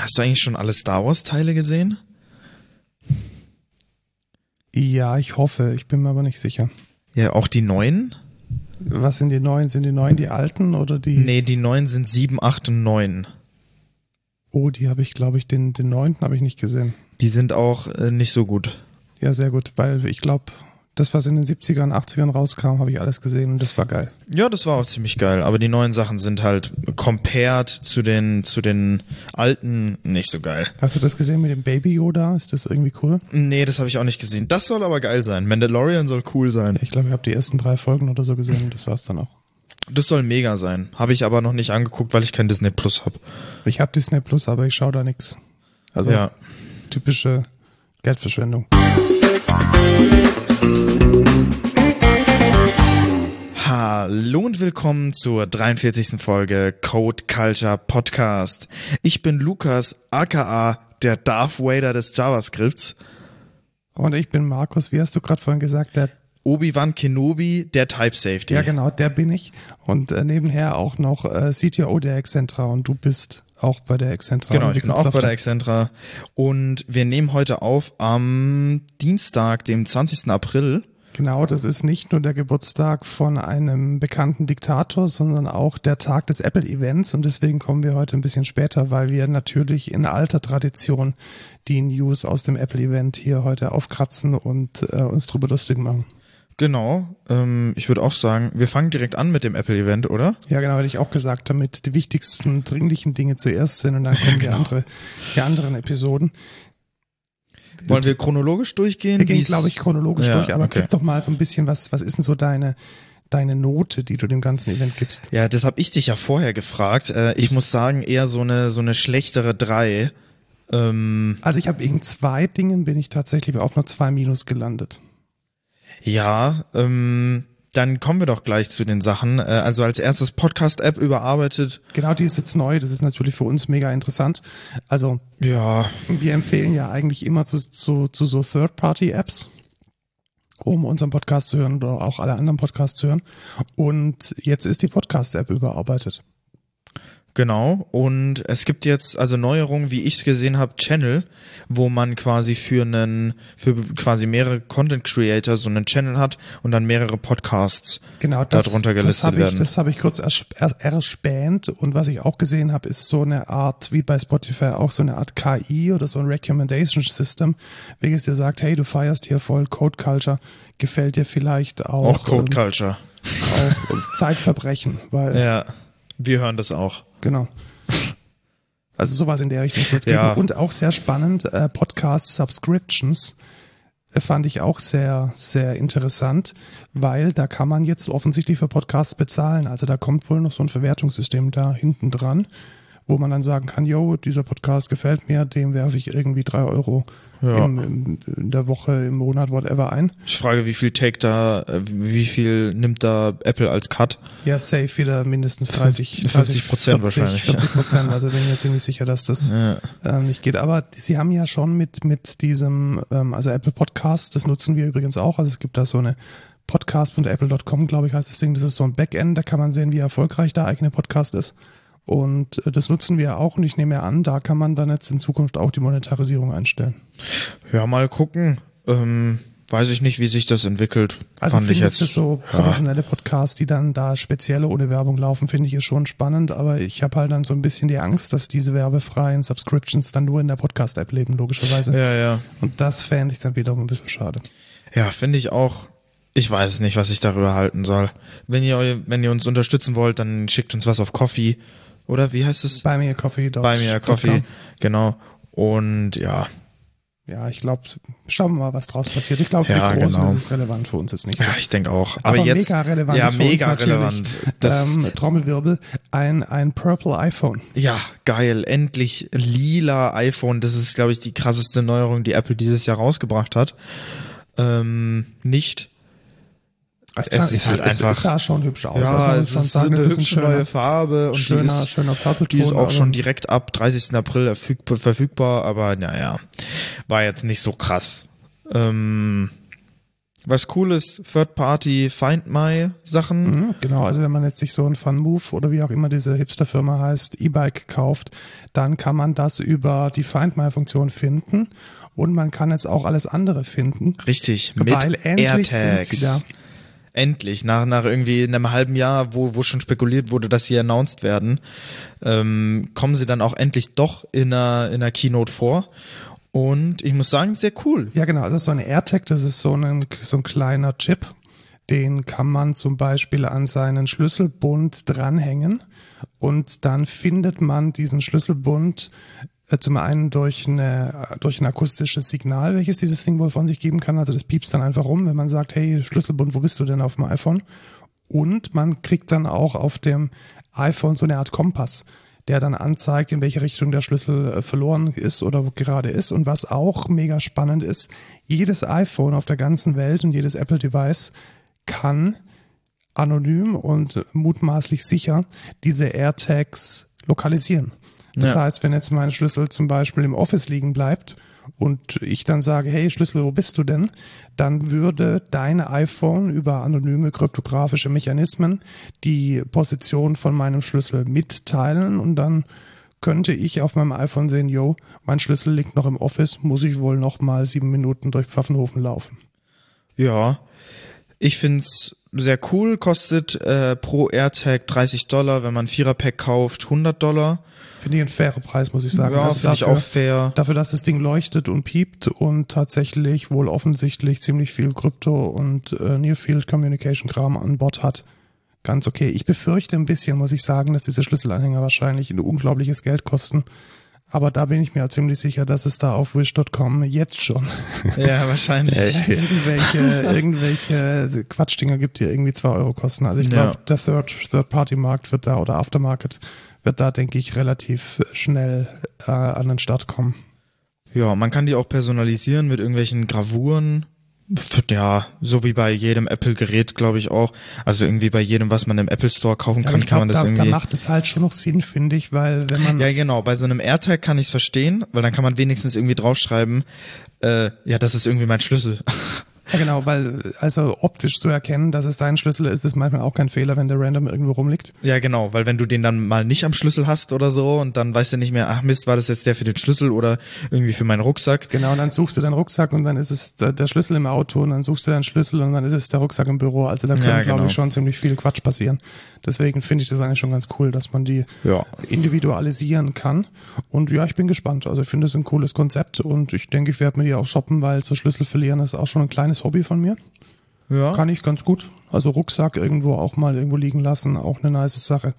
Hast du eigentlich schon alle Star Wars Teile gesehen? Ja, ich hoffe. Ich bin mir aber nicht sicher. Ja, auch die neuen? Was sind die neuen? Sind die neuen die alten oder die? Nee, die neuen sind 7, 8 und 9. Oh, die habe ich, glaube ich, den, den neunten habe ich nicht gesehen. Die sind auch äh, nicht so gut. Ja, sehr gut, weil ich glaube, das, was in den 70ern, 80ern rauskam, habe ich alles gesehen und das war geil. Ja, das war auch ziemlich geil. Aber die neuen Sachen sind halt compared zu den, zu den alten nicht so geil. Hast du das gesehen mit dem Baby Yoda? Ist das irgendwie cool? Nee, das habe ich auch nicht gesehen. Das soll aber geil sein. Mandalorian soll cool sein. Ja, ich glaube, ich habe die ersten drei Folgen oder so gesehen und das war's dann auch. Das soll mega sein. Habe ich aber noch nicht angeguckt, weil ich kein Disney Plus habe. Ich habe Disney Plus, aber ich schaue da nix. Also Ja. typische Geldverschwendung. Hallo und willkommen zur 43. Folge Code Culture Podcast. Ich bin Lukas, aka der Darth Vader des JavaScripts. Und ich bin Markus, wie hast du gerade vorhin gesagt, der Obi-Wan Kenobi, der Type Safety. Ja, genau, der bin ich. Und äh, nebenher auch noch äh, CTO der Excentra und du bist auch bei der Excentra. Genau, ich bin auch bei der Excentra. Und wir nehmen heute auf am Dienstag, dem 20. April. Genau, das ist nicht nur der Geburtstag von einem bekannten Diktator, sondern auch der Tag des Apple-Events. Und deswegen kommen wir heute ein bisschen später, weil wir natürlich in alter Tradition die News aus dem Apple-Event hier heute aufkratzen und äh, uns drüber lustig machen. Genau. Ähm, ich würde auch sagen, wir fangen direkt an mit dem Apple-Event, oder? Ja, genau, hätte ich auch gesagt, damit die wichtigsten dringlichen Dinge zuerst sind und dann kommen die, Genau. andere, die anderen Episoden. Wollen wir chronologisch durchgehen? Wir gehen, glaube ich, chronologisch Ja, durch, aber okay. gib doch mal so ein bisschen, was, was ist denn so deine, deine Note, die du dem ganzen Event gibst? Ja, das habe ich dich ja vorher gefragt. Äh, ich muss sagen, eher so eine so eine schlechtere drei. Ähm, Also ich habe wegen zwei Dingen bin ich tatsächlich auf nur zwei Minus gelandet. Ja, ähm, dann kommen wir doch gleich zu den Sachen. Äh, also als erstes Podcast-App überarbeitet. Genau, die ist jetzt neu, das ist natürlich für uns mega interessant. Also Ja, wir empfehlen ja eigentlich immer zu, zu, zu so Third-Party-Apps, um unseren Podcast zu hören oder auch alle anderen Podcasts zu hören. Und jetzt ist die Podcast-App überarbeitet. Genau, und es gibt jetzt also Neuerungen, wie ich es gesehen habe, Channel, wo man quasi für einen, für quasi mehrere Content Creator so einen Channel hat und dann mehrere Podcasts Genau, das, darunter das gelistet habe ich, werden. das habe ich kurz ers- er- erspäht und was ich auch gesehen habe, ist so eine Art, wie bei Spotify auch so eine Art KI oder so ein Recommendation System, welches dir sagt, hey, du feierst hier voll Code Culture, gefällt dir vielleicht auch, auch Code ähm, Culture. auch Zeitverbrechen, weil Ja, wir hören das auch. Genau. Also sowas in der Richtung es geben. Ja. Und auch sehr spannend, äh, Podcast Subscriptions äh, fand ich auch sehr, sehr interessant, weil da kann man jetzt offensichtlich für Podcasts bezahlen. Also da kommt wohl noch so ein Verwertungssystem da hinten dran, wo man dann sagen kann, yo, dieser Podcast gefällt mir, dem werfe ich irgendwie drei Euro Ja. im, im, in der Woche, im Monat, whatever ein. Ich frage, wie viel Take da, äh, wie viel nimmt da Apple als Cut? Ja, safe wieder mindestens 30, 50 Prozent 40, wahrscheinlich, 40 Prozent. Also bin ich mir ziemlich sicher, dass das Ja. ähm, nicht geht. Aber sie haben ja schon mit, mit diesem, ähm, also Apple Podcast, das nutzen wir übrigens auch. Also es gibt da so eine podcast.apple.com, glaube ich, heißt das Ding. Das ist so ein Backend, da kann man sehen, wie erfolgreich der eigene Podcast ist. Und äh, das nutzen wir auch und ich nehme an, da kann man dann jetzt in Zukunft auch die Monetarisierung einstellen. Ja, mal gucken. Ähm, weiß ich nicht, wie sich das entwickelt. Also Fand ich jetzt. für so professionelle Podcasts, die dann da spezielle ohne Werbung laufen, finde ich es schon spannend, aber ich habe halt dann so ein bisschen die Angst, dass diese werbefreien Subscriptions dann nur in der Podcast-App leben, logischerweise. Ja, ja. Und das fände ich dann wiederum ein bisschen schade. Ja, finde ich auch. Ich weiß nicht, was ich darüber halten soll. Wenn ihr, wenn ihr uns unterstützen wollt, dann schickt uns was auf Coffee. Oder wie heißt es? Bei mir Coffee. Bei mir Coffee. Genau. Und ja. Ja, ich glaube, schauen wir mal, was draus passiert. Ich glaube, für Ja, die Großen genau. ist es relevant, für uns jetzt nicht so. Ja, ich denke auch. Aber, jetzt. mega relevant ja, mega relevant. Das, ähm, Trommelwirbel, ein, ein Purple iPhone. ja, geil. Endlich lila iPhone. Das ist, glaube ich, die krasseste Neuerung, die Apple dieses Jahr rausgebracht hat. Ähm, nicht. Es ist halt einfach- Es sah schon hübsch aus. ja, man es schon ist sagen. eine Das ist ein hübsche schöner, neue Farbe und schöner, die ist, schöner Purple die ist auch schon direkt ab 30. April verfügbar, aber naja, war jetzt nicht so krass. Ähm, Was cool ist, Third-Party Find My Sachen. Mhm, genau, also wenn man jetzt sich so ein Funmove oder wie auch immer diese Hipster-Firma heißt, E-Bike kauft, dann kann man das über die Find My-Funktion finden und man kann jetzt auch alles andere finden. Richtig, Weil mit endlich AirTags. sind sie da. Endlich, nach, nach irgendwie einem halben Jahr, wo, wo schon spekuliert wurde, dass sie announced werden, ähm, kommen sie dann auch endlich doch in einer, in einer Keynote vor. Und ich muss sagen, sehr cool. Ja, genau. Das ist so ein AirTag, das ist so ein, so ein kleiner Chip. Den kann man zum Beispiel an seinen Schlüsselbund dranhängen und dann findet man diesen Schlüsselbund zum einen durch, eine, durch ein akustisches Signal, welches dieses Ding wohl von sich geben kann. Also das piepst dann einfach rum, wenn man sagt, hey Schlüsselbund, wo bist du denn auf dem iPhone? Und man kriegt dann auch auf dem iPhone so eine Art Kompass, der dann anzeigt, in welche Richtung der Schlüssel äh, verloren ist oder gerade ist. Und was auch mega spannend ist, jedes iPhone auf der ganzen Welt und jedes Apple-Device kann anonym und mutmaßlich sicher diese AirTags lokalisieren. Das Ja. heißt, wenn jetzt mein Schlüssel zum Beispiel im Office liegen bleibt und ich dann sage, hey Schlüssel, wo bist du denn? Dann würde dein iPhone über anonyme kryptografische Mechanismen die Position von meinem Schlüssel mitteilen und dann könnte ich auf meinem iPhone sehen, yo, mein Schlüssel liegt noch im Office, muss ich wohl noch mal sieben Minuten durch Pfaffenhofen laufen. Ja, ich find's sehr cool, kostet äh, pro AirTag 30 Dollar, wenn man ein Vierer-Pack kauft, 100 Dollar. Finde ich ein fairer Preis, muss ich sagen. ja, Also finde ich dafür- auch fair. Dafür, dass das Ding leuchtet und piept und tatsächlich wohl offensichtlich ziemlich viel Krypto und äh, Near Field Communication Kram an Bord hat. Ganz okay. Ich befürchte ein bisschen, muss ich sagen, dass diese Schlüsselanhänger wahrscheinlich ein unglaubliches Geld kosten. Aber da bin ich mir ziemlich sicher, dass es da auf Wish.com jetzt schon Ja, wahrscheinlich. irgendwelche, irgendwelche Quatschdinger gibt, die irgendwie zwei Euro kosten. Also ich Ja. glaube, der Third, Third-Party-Markt wird da oder Aftermarket wird da, denke ich, relativ schnell äh, an den Start kommen. Ja, man kann die auch personalisieren mit irgendwelchen Gravuren. Ja, so wie bei jedem Apple-Gerät, glaube ich auch. Also irgendwie bei jedem, was man im Apple Store kaufen kann, kann man glaub, das da, irgendwie. da macht es halt schon noch Sinn, finde ich, weil wenn man ja, genau. Bei so einem AirTag kann ich es verstehen, weil dann kann man wenigstens irgendwie draufschreiben, äh, ja, das ist irgendwie mein Schlüssel. Ja, genau, weil also optisch zu erkennen, dass es dein Schlüssel ist, ist manchmal auch kein Fehler, wenn der random irgendwo rumliegt. ja, genau, weil wenn du den dann mal nicht am Schlüssel hast oder so und dann weißt du nicht mehr, ach Mist, war das jetzt der für den Schlüssel oder irgendwie für meinen Rucksack. Genau, und dann suchst du deinen Rucksack und dann ist es der, Schlüssel im Auto und dann suchst du deinen Schlüssel und dann ist es der Rucksack im Büro. Also da kann, Ja, glaube genau. ich, schon ziemlich viel Quatsch passieren. Deswegen finde ich das eigentlich schon ganz cool, dass man die Ja. individualisieren kann. Und ja, ich bin gespannt. Also ich finde es ein cooles Konzept und ich denke, ich werde mir die auch shoppen, weil so Schlüssel verlieren ist auch schon ein kleines Hobby von mir. Ja. Kann ich ganz gut. Also Rucksack irgendwo auch mal irgendwo liegen lassen, auch eine nice Sache.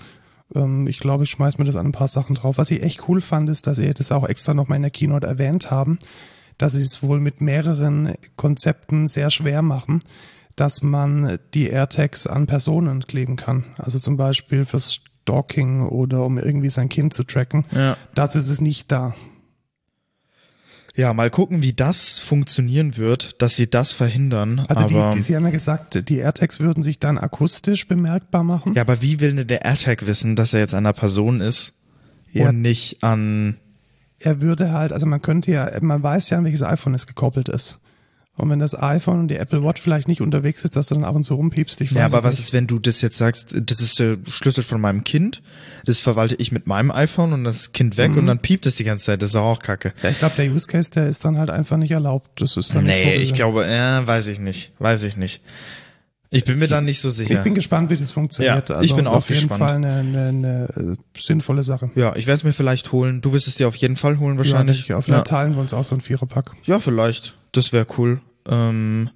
Ähm, ich glaube, ich schmeiß mir das an ein paar Sachen drauf. Was ich echt cool fand, ist, dass sie das auch extra noch mal in der Keynote erwähnt haben, dass sie es wohl mit mehreren Konzepten sehr schwer machen, dass man die AirTags an Personen kleben kann. Also zum Beispiel fürs Stalking oder um irgendwie sein Kind zu tracken. Ja. Dazu ist es nicht da. Ja, mal gucken, wie das funktionieren wird, dass sie das verhindern. Also die, aber, die, sie haben ja gesagt, die AirTags würden sich dann akustisch bemerkbar machen. ja, aber wie will denn der AirTag wissen, dass er jetzt an einer Person ist Ja. und nicht an er würde halt, also man könnte ja, man weiß ja, an welches iPhone es gekoppelt ist. Und wenn das iPhone und die Apple Watch vielleicht nicht unterwegs ist, dass du dann ab und zu rumpiepst, ich weiß Ja, aber was nicht. ist, wenn du das jetzt sagst, das ist der Schlüssel von meinem Kind, das verwalte ich mit meinem iPhone und das Kind weg Mhm. und dann piept es die ganze Zeit, das ist auch kacke. Ja, ich glaube, der Use Case, der ist dann halt einfach nicht erlaubt. Das ist dann Nee, ich glaube, ja, weiß ich nicht, weiß ich nicht. Ich bin mir da nicht so sicher. Ich bin gespannt, wie das funktioniert. Ja, also ich bin auch auf jeden gespannt. Fall eine, eine, eine äh, sinnvolle Sache. ja, ich werde es mir vielleicht holen. Du wirst es dir auf jeden Fall holen wahrscheinlich. Ja, ja. vielleicht teilen wir uns auch so ein Viererpack. ja, vielleicht. Das wäre cool. Ähm,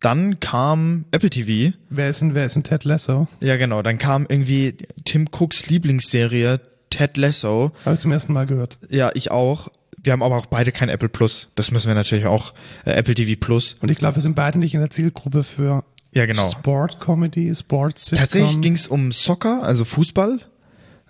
dann kam Apple TV. Wer ist denn, wer ist denn Ted Lasso? Ja, genau. Dann kam irgendwie Tim Cooks Lieblingsserie Ted Lasso. Habe ich zum ersten Mal gehört. Ja, ich auch. Wir haben aber auch beide kein Apple Plus. Das müssen wir natürlich auch. Äh, Apple TV Plus. Und ich glaube, wir sind beide nicht in der Zielgruppe für Ja, genau. Sport Comedy, Sport Sitcom. Tatsächlich ging es um Soccer, also Fußball.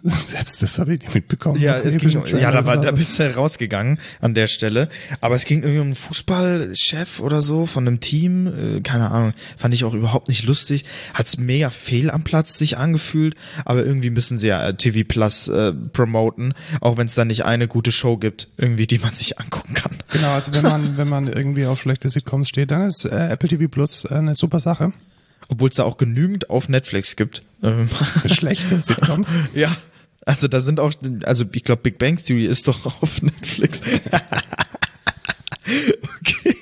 Selbst das habe ich nicht mitbekommen. Ja, es ging, ja, da, war, da bist du rausgegangen an der Stelle. Aber es ging irgendwie um einen Fußballchef oder so von einem Team. Äh, keine Ahnung. Fand ich auch überhaupt nicht lustig. Hat's mega fehl am Platz sich angefühlt. Aber irgendwie müssen sie ja äh, TV Plus äh, promoten. Auch wenn es da nicht eine gute Show gibt, irgendwie, die man sich angucken kann. Genau, also wenn man, wenn man irgendwie auf schlechte Sitcoms steht, dann ist äh, Apple TV Plus eine super Sache. Obwohl es da auch genügend auf Netflix gibt. Ähm, Schlechte Sitcoms. ja. Also da sind auch, also ich glaube Big Bang Theory ist doch auf Netflix. okay.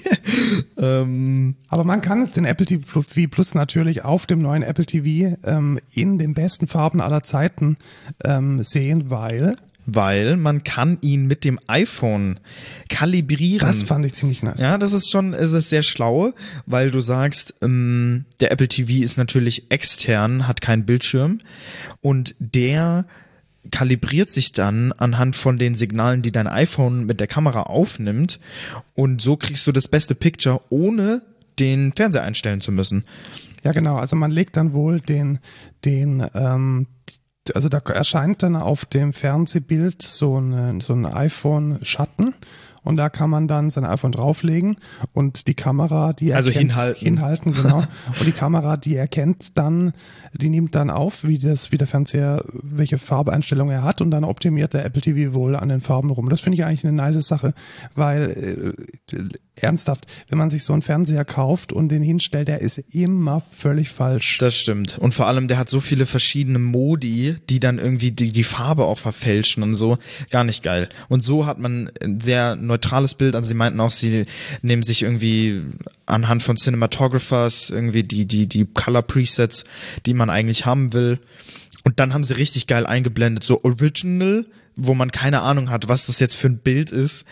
Ähm, Aber man kann es den Apple TV Plus natürlich auf dem neuen Apple TV ähm, in den besten Farben aller Zeiten ähm, sehen, weil weil man kann ihn mit dem iPhone kalibrieren. das fand ich ziemlich nice. Ja, das ist schon, es ist sehr schlau, weil du sagst, ähm, der Apple TV ist natürlich extern, hat keinen Bildschirm und der kalibriert sich dann anhand von den Signalen, die dein iPhone mit der Kamera aufnimmt und so kriegst du das beste Picture, ohne den Fernseher einstellen zu müssen. Ja, genau. Also man legt dann wohl den, den, ähm, also da erscheint dann auf dem Fernsehbild so, eine, so ein iPhone-Schatten und da kann man dann sein iPhone drauflegen und die Kamera, die Also erkennt, hinhalten. hinhalten, genau. und die Kamera, die erkennt dann, die nimmt dann auf, wie das, wie der Fernseher, welche Farbeinstellung er hat und dann optimiert der Apple TV wohl an den Farben rum. Das finde ich eigentlich eine nice Sache, weil äh, ernsthaft, wenn man sich so einen Fernseher kauft und den hinstellt, der ist immer völlig falsch. Das stimmt. Und vor allem, der hat so viele verschiedene Modi, die dann irgendwie die, die Farbe auch verfälschen und so. Gar nicht geil. Und so hat man sehr neutrales Bild. Also sie meinten auch, sie nehmen sich irgendwie anhand von Cinematographers irgendwie die, die, die Color Presets, die man eigentlich haben will. Und dann haben sie richtig geil eingeblendet, so Original, wo man keine Ahnung hat, was das jetzt für ein Bild ist.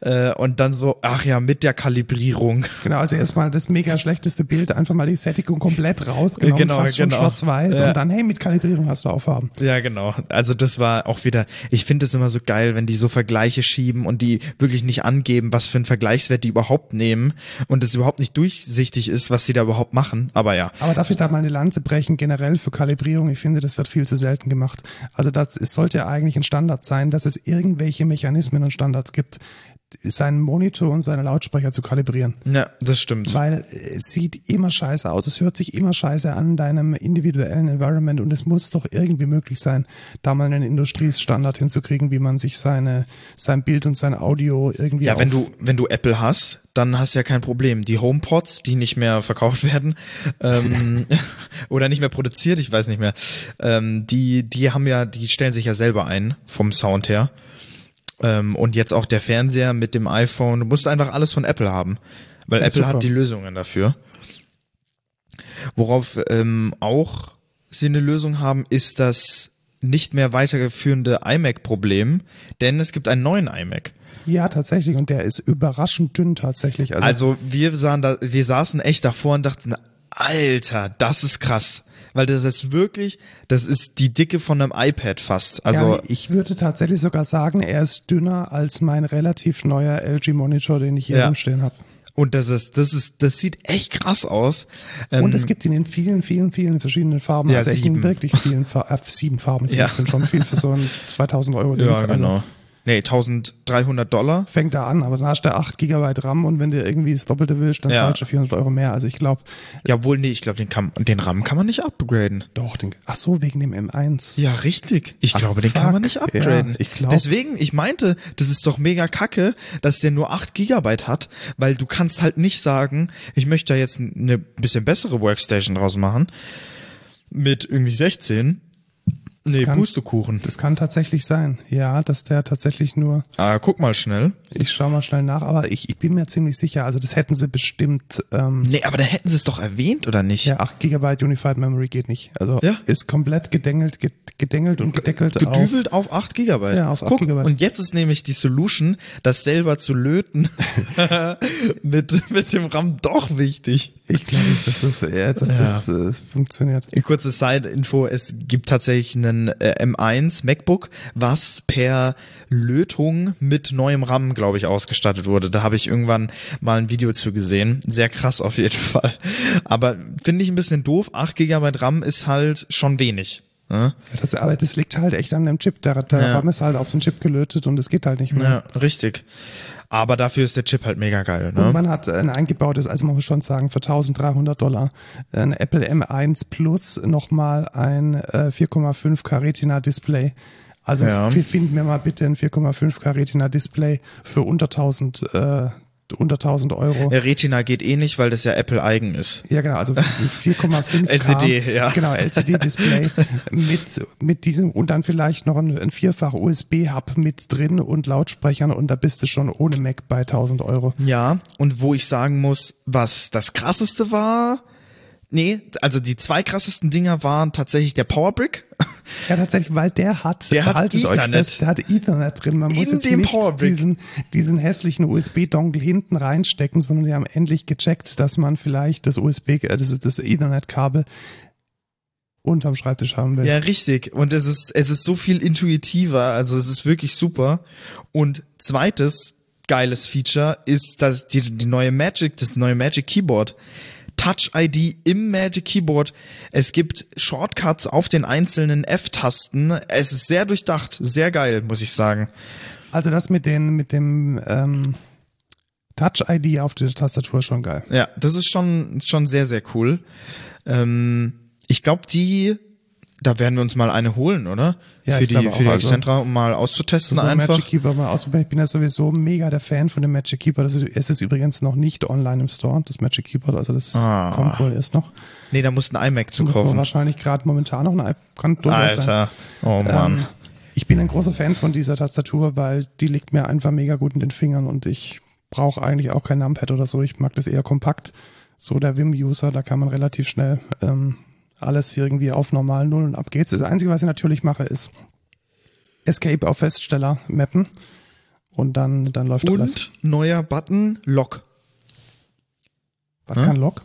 Äh, und dann so, ach ja, mit der Kalibrierung. Genau, also erstmal das mega schlechteste Bild, einfach mal die Sättigung komplett rausgenommen, Genau, fast schon genau. schwarz-weiß Ja. und dann, hey, mit Kalibrierung hast du auch Farben. Ja, genau. Also das war auch wieder, ich finde es immer so geil, wenn die so Vergleiche schieben und die wirklich nicht angeben, was für einen Vergleichswert die überhaupt nehmen und es überhaupt nicht durchsichtig ist, was die da überhaupt machen. Aber ja. Aber darf ich da mal eine Lanze brechen, generell für Kalibrierung? Ich finde, das wird viel zu selten gemacht. Also das, es sollte ja eigentlich ein Standard sein, dass es irgendwelche Mechanismen und Standards gibt, seinen Monitor und seine Lautsprecher zu kalibrieren. Ja, das stimmt. Weil es sieht immer scheiße aus. Es hört sich immer scheiße an in deinem individuellen Environment und es muss doch irgendwie möglich sein, da mal einen Industriestandard hinzukriegen, wie man sich seine, sein Bild und sein Audio irgendwie Ja, wenn du, wenn du Apple hast, dann hast du ja kein Problem. Die HomePods, die nicht mehr verkauft werden, ähm, oder nicht mehr produziert, ich weiß nicht mehr, ähm, die, die haben ja, die stellen sich ja selber ein, vom Sound her. Ähm, und jetzt auch der Fernseher mit dem iPhone, du musst einfach alles von Apple haben. Weil Ja, Apple super. hat die Lösungen dafür. Worauf ähm, auch sie eine Lösung haben, ist das nicht mehr weitergeführende iMac-Problem, denn es gibt einen neuen iMac. Ja, tatsächlich. Und der ist überraschend dünn tatsächlich. Also, Also wir sahen da, wir saßen echt davor und dachten, Alter, das ist krass. Weil das ist wirklich, das ist die Dicke von einem iPad fast. Also ja, ich würde tatsächlich sogar sagen, er ist dünner als mein relativ neuer LG-Monitor, den ich hier Ja. rumstehen habe. und das ist, das ist, das sieht echt krass aus. Ähm, Und es gibt ihn in vielen, vielen, vielen verschiedenen Farben. Ja, also echt sieben. in wirklich vielen Farben. Äh, sieben Farben Ja. sind schon viel für so ein 2000 Euro Ding. ja, Also genau. Nee, 1300 Dollar. fängt da an, aber dann hast du 8 Gigabyte RAM und wenn du irgendwie das Doppelte willst, dann Ja. zahlst du 400 Euro mehr. Also ich glaube, Ja, wohl, nee, ich glaube, den, kann- den RAM kann man nicht upgraden. doch, den, ach so, wegen dem M1. Ja, richtig. Ich Ach, glaube, den kann fuck. man nicht upgraden. Ja, ich glaub- Deswegen, ich meinte, das ist doch mega kacke, dass der nur 8 Gigabyte hat, weil du kannst halt nicht sagen, ich möchte da jetzt eine bisschen bessere Workstation draus machen. Mit irgendwie 16. Nee, kann- Pustekuchen. Das kann tatsächlich sein. Ja, dass der tatsächlich nur, Ah, guck mal schnell. ich schau mal schnell nach, aber ich, ich bin mir ziemlich sicher, also das hätten sie bestimmt, ähm, Nee, aber dann hätten sie es doch erwähnt, oder nicht? ja, 8 Gigabyte Unified Memory geht nicht. Also Ja. ist komplett gedengelt, ge- gedengelt und gedeckelt auf. Gedübelt auf 8 Gigabyte. Ja, auf 8 Guck, Gigabyte. Und jetzt ist nämlich die Solution, das selber zu löten, mit, mit dem RAM doch wichtig. Ich glaube nicht, dass das, ja, dass das äh, funktioniert. Kurze Side-Info, es gibt tatsächlich einen äh, M1 MacBook, was per Lötung mit neuem RAM, glaube ich, ausgestattet wurde. Da habe ich irgendwann mal ein Video zu gesehen. Sehr krass auf jeden Fall. Aber finde ich ein bisschen doof. 8 GB RAM ist halt schon wenig. Ne? Ja, das, aber das liegt halt echt an dem Chip. Der, der Ja. RAM ist halt auf den Chip gelötet und es geht halt nicht mehr. Ja, richtig. Aber dafür ist der Chip halt mega geil. Und Ne? man hat ein eingebautes, also man muss schon sagen, für 1300 Dollar ein Apple M1 Plus nochmal ein äh, 4,5K Retina Display. Also Ja. wir finden mir mal bitte ein 4,5K Retina Display für unter 1000, äh, unter 1000 Euro. Der Retina geht eh nicht, weil das ja Apple eigen ist. Ja, genau, also 4,5K. LCD, ja. Genau, LCD-Display mit, mit diesem und dann vielleicht noch ein, ein vierfach USB-Hub mit drin und Lautsprechern und da bist du schon ohne Mac bei 1000 Euro. Ja, und wo ich sagen muss, was das krasseste war, nee, also die zwei krassesten Dinger waren tatsächlich der Powerbrick. Ja, tatsächlich, weil der hat, Der hat Ethernet. fest, der hat Ethernet drin. Man muss In jetzt dem nicht Powerbrick. diesen, diesen hässlichen USB-Dongle hinten reinstecken, sondern die haben endlich gecheckt, dass man vielleicht das USB, äh, das, das Ethernet-Kabel unterm Schreibtisch haben will. Ja, richtig. Und es ist, es ist so viel intuitiver, also es ist wirklich super. Und zweites geiles Feature ist, dass die, die neue Magic, das neue Magic Keyboard. Touch ID im Magic Keyboard. Es gibt Shortcuts auf den einzelnen F-Tasten. Es ist sehr durchdacht, sehr geil, muss ich sagen. Also das mit den, mit dem ähm, Touch-ID auf der Tastatur ist schon geil. Ja, das ist schon, schon sehr, sehr cool. Ähm, ich glaube, die, da werden wir uns mal eine holen, oder? Ja, für ich die, für die also- Excentra, um mal auszutesten So ein einfach. Magic Keyboard mal ausprobieren. Ich bin ja sowieso mega der Fan von dem Magic Keyboard. Das ist, es ist übrigens noch nicht online im Store, das Magic Keyboard. Also das Ah. kommt wohl erst noch. Nee, da musst du ein iMac zu Muss kaufen. wahrscheinlich gerade momentan noch ein iPad. Kann durchaus sein. Alter. Oh Mann. Ähm, ich bin ein großer Fan von dieser Tastatur, weil die liegt mir einfach mega gut in den Fingern und ich brauche eigentlich auch kein Numpad oder so. Ich mag das eher kompakt. So der Vim-User, da kann man relativ schnell ähm, alles irgendwie auf normalen Nullen ab geht's. Das Einzige, was ich natürlich mache, ist Escape auf Feststeller mappen und dann, dann läuft alles. Und neuer Button, Lock. Was Hm? kann Log?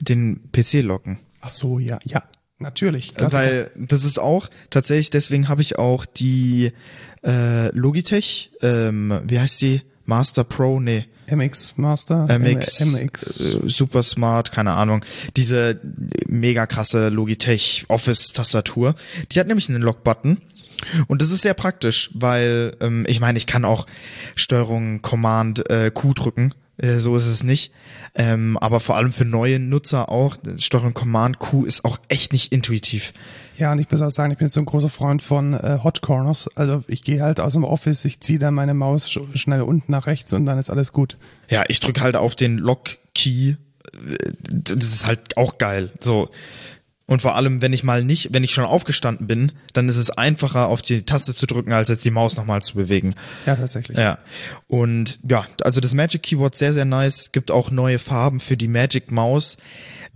Den PC locken. Ach so, ja, ja, natürlich. Klassiker. Weil das ist auch, tatsächlich, deswegen habe ich auch die äh, Logitech, ähm, wie heißt die? Master Pro, nee. MX Master, MX, MX. Äh, Super Smart, keine Ahnung. Diese mega krasse Logitech Office Tastatur. Die hat nämlich einen Lock-Button. Und das ist sehr praktisch, weil ähm, ich meine, ich kann auch Steuerung Command äh, Q drücken. Äh, so ist es nicht. Ähm, aber vor allem für neue Nutzer auch. Steuerung Command Q ist auch echt nicht intuitiv. Ja, und ich muss auch sagen, ich bin jetzt so ein großer Freund von äh, Hot Corners. Also ich gehe halt aus dem Office, ich ziehe dann meine Maus sch schnell unten nach rechts und dann ist alles gut. Ja, ich drücke halt auf den Lock-Key. Äh, Das ist halt auch geil. So. Und vor allem, wenn ich mal nicht, wenn ich schon aufgestanden bin, dann ist es einfacher, auf die Taste zu drücken, als jetzt die Maus nochmal zu bewegen. Ja, tatsächlich. Ja. Und ja, also das Magic Keyboard sehr, sehr nice. Gibt auch neue Farben für die Magic Maus.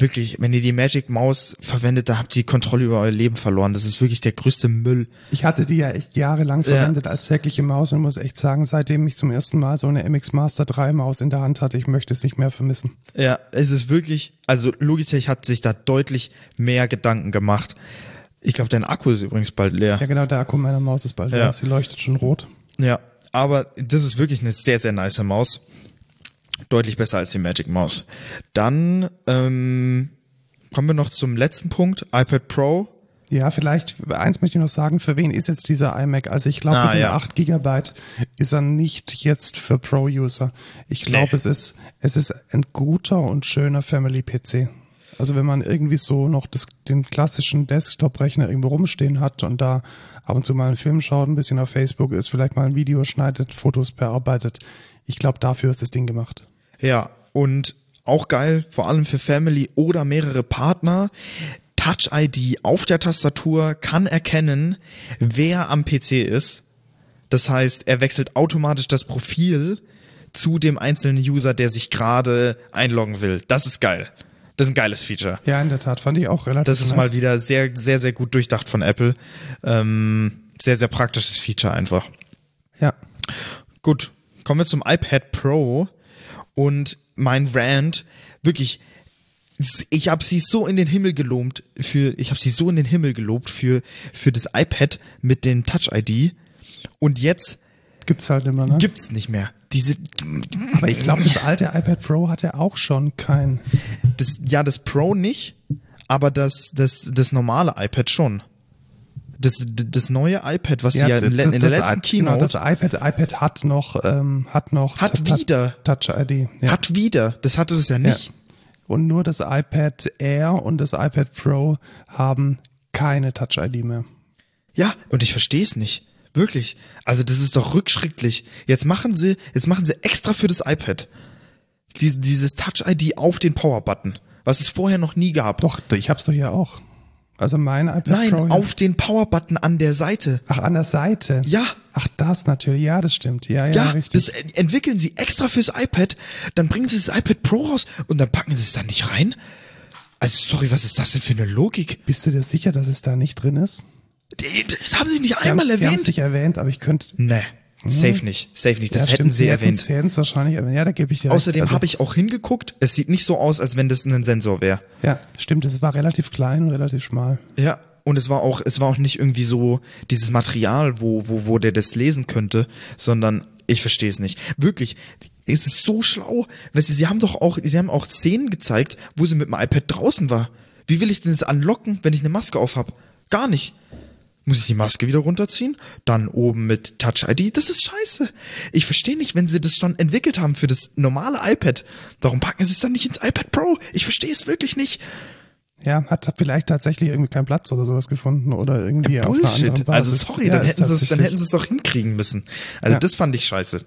Wirklich, wenn ihr die Magic Maus verwendet, da habt ihr die Kontrolle über euer Leben verloren. Das ist wirklich der größte Müll. Ich hatte die ja echt jahrelang Ja. verwendet als tägliche Maus und muss echt sagen, seitdem ich zum ersten Mal so eine MX Master 3 Maus in der Hand hatte, ich möchte es nicht mehr vermissen. Ja, es ist wirklich, also Logitech hat sich da deutlich mehr Gedanken gemacht. Ich glaube, dein Akku ist übrigens bald leer. Ja, genau, der Akku meiner Maus ist bald Ja. leer. Sie leuchtet schon rot. Ja, aber das ist wirklich eine sehr, sehr nice Maus. Deutlich besser als die Magic Maus. Dann ähm, kommen wir noch zum letzten Punkt, iPad Pro. Ja, vielleicht, eins möchte ich noch sagen, für wen ist jetzt dieser iMac? Also ich glaube, Ah, mit ja. 8 Gigabyte ist er nicht jetzt für Pro-User. Ich glaube, Nee. es ist, es ist ein guter und schöner Family-PC. Also wenn man irgendwie so noch das, den klassischen Desktop-Rechner irgendwo rumstehen hat und da ab und zu mal einen Film schaut, ein bisschen auf Facebook ist, vielleicht mal ein Video schneidet, Fotos bearbeitet. Ich glaube, dafür ist das Ding gemacht. Ja, und auch geil, vor allem für Family oder mehrere Partner. Touch ID auf der Tastatur kann erkennen, wer am PC ist. Das heißt, er wechselt automatisch das Profil zu dem einzelnen User, der sich gerade einloggen will. Das ist geil. Das ist ein geiles Feature. Ja, in der Tat, fand ich auch relativ Das ist nice. mal wieder sehr, sehr, sehr gut durchdacht von Apple. Ähm, sehr, sehr praktisches Feature einfach. Ja. Gut, kommen wir zum iPad Pro und mein Rant, wirklich, ich habe sie so in den Himmel gelobt für, ich habe sie so in den Himmel gelobt für für das iPad mit dem Touch ID und jetzt Gibt's halt immer, ne? gibt's nicht mehr. Diese, Aber ich glaube, das alte iPad Pro hatte auch schon kein. das, ja, das Pro nicht, aber das, das, das normale iPad schon. Das, das neue iPad, was sie ja in, le- in der das- letzten genau, Keynote das iPad, iPad hat noch, ähm, hat noch Hat Tou- wieder. Touch ID. Ja. hat wieder, das hatte das ja nicht. Und nur das iPad Air und das iPad Pro haben keine Touch ID mehr. Ja, und ich verstehe es nicht. Wirklich. Also das ist doch rückschrittlich. Jetzt machen sie, jetzt machen sie extra für das iPad dies, dieses Touch-ID auf den Power-Button, was es vorher noch nie gab. Doch, ich hab's doch hier auch. Also mein iPad Nein, Pro. auf den Power-Button an der Seite. Ach, an der Seite. Ja. Ach, das natürlich. Ja, das stimmt. Ja, ja, Ja, richtig. das ent- entwickeln sie extra fürs iPad, dann bringen sie das iPad Pro raus und dann packen sie es da nicht rein. Also sorry, was ist das denn für eine Logik? Bist du dir sicher, dass es da nicht drin ist? Das haben sie nicht Sie einmal haben's- Sie haben es erwähnt. nicht erwähnt, aber ich könnte. Nee, safe nicht, safe nicht. Das ja, hätten stimmt, sie erwähnt. Sie hätten es wahrscheinlich erwähnt. Ja, da gebe ich dir. Außerdem Also, habe ich auch hingeguckt. Es sieht nicht so aus, als wenn das ein Sensor wäre. Ja, stimmt. Es war relativ klein und relativ schmal. Ja. Und es war auch, es war auch nicht irgendwie so dieses Material, wo, wo, wo der das lesen könnte, sondern ich verstehe es nicht. Wirklich, es ist so schlau. Weil sie, sie haben doch auch, sie haben auch Szenen gezeigt, wo sie mit dem iPad draußen war. Wie will ich denn das anlocken, wenn ich eine Maske auf hab? Gar nicht. Muss ich die Maske wieder runterziehen? Dann oben mit Touch ID? Das ist scheiße. Ich verstehe nicht, wenn sie das schon entwickelt haben für das normale iPad. Warum packen sie es dann nicht ins iPad Pro? Ich verstehe es wirklich nicht. Ja, hat vielleicht tatsächlich irgendwie keinen Platz oder sowas gefunden oder irgendwie auf einer anderen Bullshit. Basis. Also sorry, Ja, dann, hätten sie es, dann hätten sie es doch hinkriegen müssen. Also Ja. das fand ich scheiße.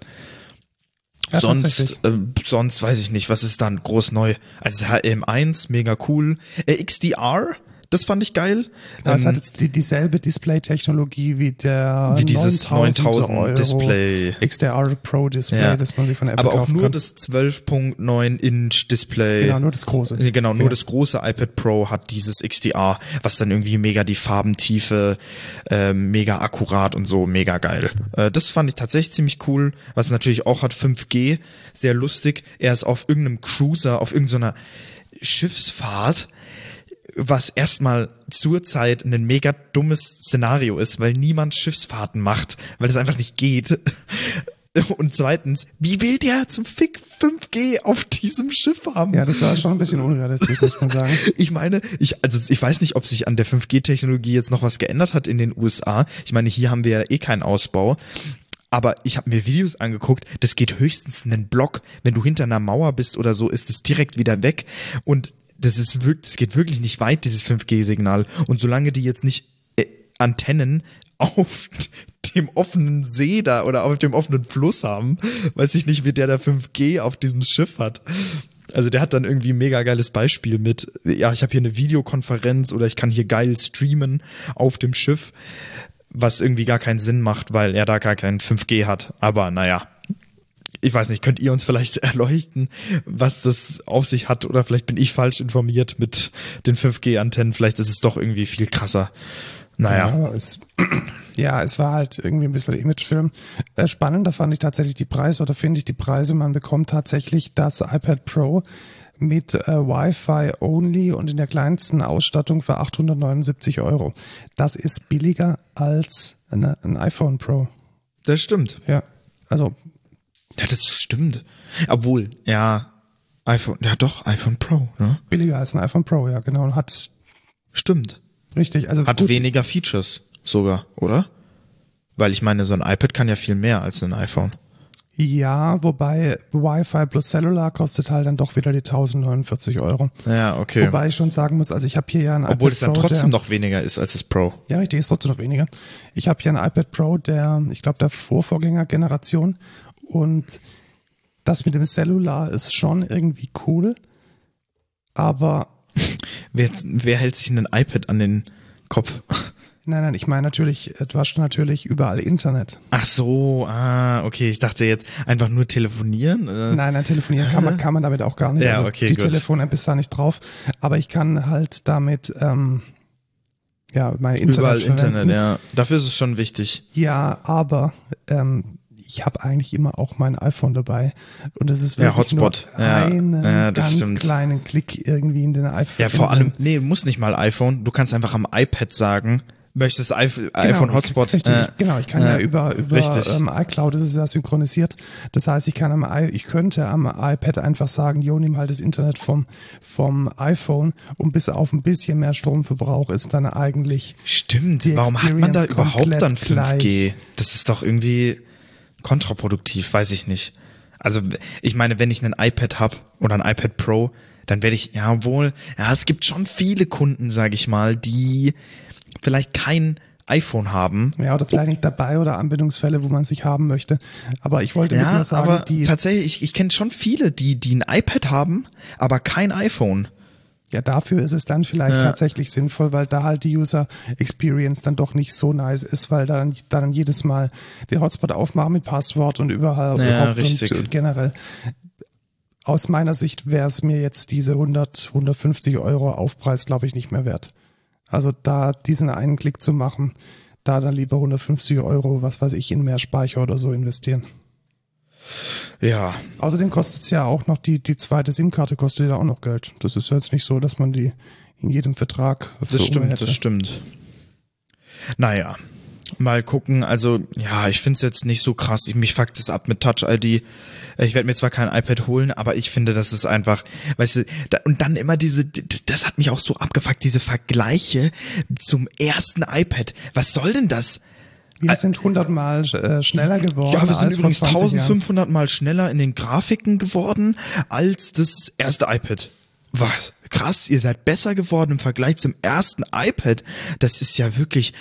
Ja, sonst, äh, sonst weiß ich nicht, was ist dann groß neu. Also HLM1, mega cool. Äh, XDR, das fand ich geil. Ja, es Ähm, hat jetzt die, dieselbe Display-Technologie wie der Wie dieses 9000 9000 Euro Display. XDR Pro Display, ja. das man sich von Apple Aber auch nur kann. das 12.9 Inch Display. Genau, nur das große. Äh, Genau, nur Ja. das große iPad Pro hat dieses XDR, was dann irgendwie mega die Farbentiefe, äh, mega akkurat und so, mega geil. Äh, das fand ich tatsächlich ziemlich cool. Was natürlich auch hat 5G, sehr lustig. Er ist auf irgendeinem Cruiser, auf irgendeiner Schiffsfahrt, was erstmal zurzeit ein mega dummes Szenario ist, weil niemand Schiffsfahrten macht, weil das einfach nicht geht. Und zweitens, wie will der zum Fick 5G auf diesem Schiff haben? Ja, das war schon ein bisschen unrealistisch, muss man sagen. Ich meine, ich, also ich weiß nicht, ob sich an der 5G-Technologie jetzt noch was geändert hat in den USA. Ich meine, hier haben wir ja eh keinen Ausbau. Aber ich habe mir Videos angeguckt, das geht höchstens einen Block. Wenn du hinter einer Mauer bist oder so, ist es direkt wieder weg. Und das ist wirklich, das geht wirklich nicht weit, dieses 5G-Signal. Und solange die jetzt nicht äh, Antennen auf dem offenen See da oder auf dem offenen Fluss haben, weiß ich nicht, wie der da 5G auf diesem Schiff hat. Also der hat dann irgendwie ein mega geiles Beispiel mit, ja, ich habe hier eine Videokonferenz oder ich kann hier geil streamen auf dem Schiff, was irgendwie gar keinen Sinn macht, weil er da gar kein 5G hat. Aber naja, ich weiß nicht, könnt ihr uns vielleicht erleuchten, was das auf sich hat oder vielleicht bin ich falsch informiert mit den 5G-Antennen, vielleicht ist es doch irgendwie viel krasser. Naja. Ja, es, ja, es war halt irgendwie ein bisschen Imagefilm. Äh, Spannender fand ich tatsächlich die Preise oder finde ich die Preise. Man bekommt tatsächlich das iPad Pro mit äh, Wi-Fi only und in der kleinsten Ausstattung für 879 Euro. Das ist billiger als eine, ein iPhone Pro. Das stimmt. Ja, also Ja, das stimmt. Obwohl, ja, iPhone, ja doch, iPhone Pro, ne? billiger als ein iPhone Pro, ja genau. Und hat Stimmt. richtig, also Hat gut, weniger Features sogar, oder? Weil ich meine, so ein iPad kann ja viel mehr als ein iPhone. ja, wobei Wi-Fi plus Cellular kostet halt dann doch wieder die 1049 Euro. Ja, okay. Wobei ich schon sagen muss, also ich habe hier ja ein Obwohl iPad es dann Pro, trotzdem der, noch weniger ist als das Pro. Ja, richtig, ist trotzdem noch weniger. Ich habe hier ein iPad Pro, der, ich glaube, der Vorvorgängergeneration und das mit dem Cellular ist schon irgendwie cool, aber Wer, wer hält sich ein iPad an den Kopf? nein, nein, ich meine natürlich, du hast natürlich überall Internet. Ach so, ah, okay. Ich dachte jetzt einfach nur telefonieren. Äh, Nein, nein, telefonieren kann man, kann man damit auch gar nicht. Ja, also okay, die. Telefon-App ist da nicht drauf, aber ich kann halt damit, ähm, ja, mein Internet Überall verwenden. Internet, ja. Dafür ist es schon wichtig. Ja, aber ähm, ich habe eigentlich immer auch mein iPhone dabei und es ist Ja, wirklich Hotspot. nur Ja, einen ja, das ganz stimmt. kleinen Klick irgendwie in den iPhone. Ja, vor allem, nee, muss nicht mal iPhone. Du kannst einfach am iPad sagen, möchtest iPhone, Genau, iPhone Hotspot. ich- Richtig, äh, genau, ich kann ja, äh, über, über richtig. ähm, iCloud, das ist ja synchronisiert. Das heißt, ich kann am I ich könnte am iPad einfach sagen, jo, nimm halt das Internet vom, vom iPhone und bis auf ein bisschen mehr Stromverbrauch ist dann eigentlich Stimmt, warum hat man da überhaupt dann komplett 5G? gleich. Das ist doch irgendwie kontraproduktiv, weiß ich nicht. Also ich meine, wenn ich ein iPad hab oder ein iPad Pro, dann werde ich, ja wohl, ja, es gibt schon viele Kunden, sage ich mal, die vielleicht kein iPhone haben. Ja, oder vielleicht nicht dabei oder Anwendungsfälle, wo man sich haben möchte. Aber ich wollte Ja, nur sagen, aber die, tatsächlich, ich, ich kenne schon viele, die, die ein iPad haben, aber kein iPhone. Ja, dafür ist es dann vielleicht Ja. tatsächlich sinnvoll, weil da halt die User Experience dann doch nicht so nice ist, weil da dann, da dann jedes Mal den Hotspot aufmachen mit Passwort und überall Ja. Und, und generell. Aus meiner Sicht wäre es mir jetzt diese 100, 150 Euro Aufpreis, glaube ich, nicht mehr wert. Also da diesen einen Klick zu machen, da dann lieber 150 Euro, was weiß ich, in mehr Speicher oder so investieren. Ja, Außerdem kostet es ja auch noch, die, die zweite SIM-Karte kostet ja auch noch Geld. Das ist ja jetzt nicht so, dass man die in jedem Vertrag das stimmt, hätte. das stimmt. Naja, mal gucken. Also, ja, ich finde es jetzt nicht so krass. Ich, mich fuckt es ab mit Touch-ID. Ich werde mir zwar kein iPad holen, aber ich finde, das ist einfach, weißt du, da, und dann immer diese, das hat mich auch so abgefuckt, diese Vergleiche zum ersten iPad. Was soll denn das? Wir sind 100 Mal äh, schneller geworden. Ja, wir sind übrigens 20 Jahren. 1500 Mal schneller in den Grafiken geworden als das erste iPad. Was? Krass, ihr seid besser geworden im Vergleich zum ersten iPad. Das ist ja wirklich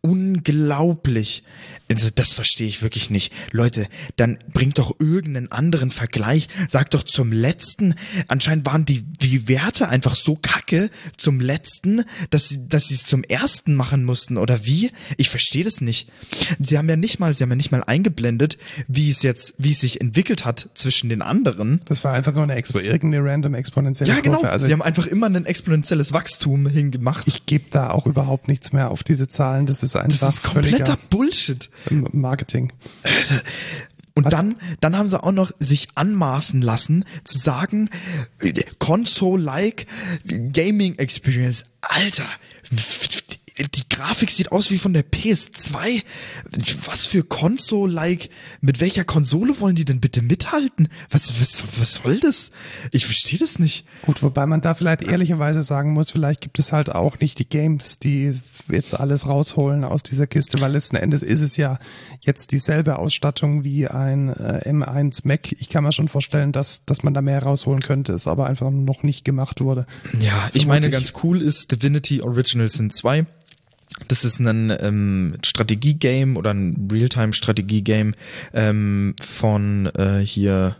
unglaublich. Also das verstehe ich wirklich nicht. Leute, dann bringt doch irgendeinen anderen Vergleich. Sagt doch zum letzten. Anscheinend waren die, die Werte einfach so kacke zum letzten, dass sie, dass sie es zum ersten machen mussten. Oder wie? Ich verstehe das nicht. Sie haben ja nicht mal, sie haben ja nicht mal eingeblendet, wie es jetzt, wie es sich entwickelt hat zwischen den anderen. Das war einfach nur eine Expo, irgendeine random exponentielle Ja, genau. Kurve. Also sie haben einfach immer ein exponentielles Wachstum hingemacht. ich gebe da auch überhaupt nichts mehr auf diese Zahlen. Das ist einfach das ist kompletter völliger Marketing. Und dann, dann haben sie auch noch sich anmaßen lassen, zu sagen, äh, Console-like Gaming Experience. Alter, die Grafik sieht aus wie von der PS2. Was für Console-like, mit welcher Konsole wollen die denn bitte mithalten? Was, was, was soll das? Ich verstehe das nicht. Gut, wobei man da vielleicht ehrlicherweise sagen muss, vielleicht gibt es halt auch nicht die Games, die jetzt alles rausholen aus dieser Kiste, weil letzten Endes ist es ja jetzt dieselbe Ausstattung wie ein äh, M1 Mac. Ich kann mir schon vorstellen, dass, dass man da mehr rausholen könnte, es aber einfach noch nicht gemacht wurde. Ja, ich meine, Vermutlich. ganz cool ist Divinity Original Sin 2. Das ist ein ähm, Strategie-Game oder ein Realtime-Strategie-Game ähm, von äh, hier.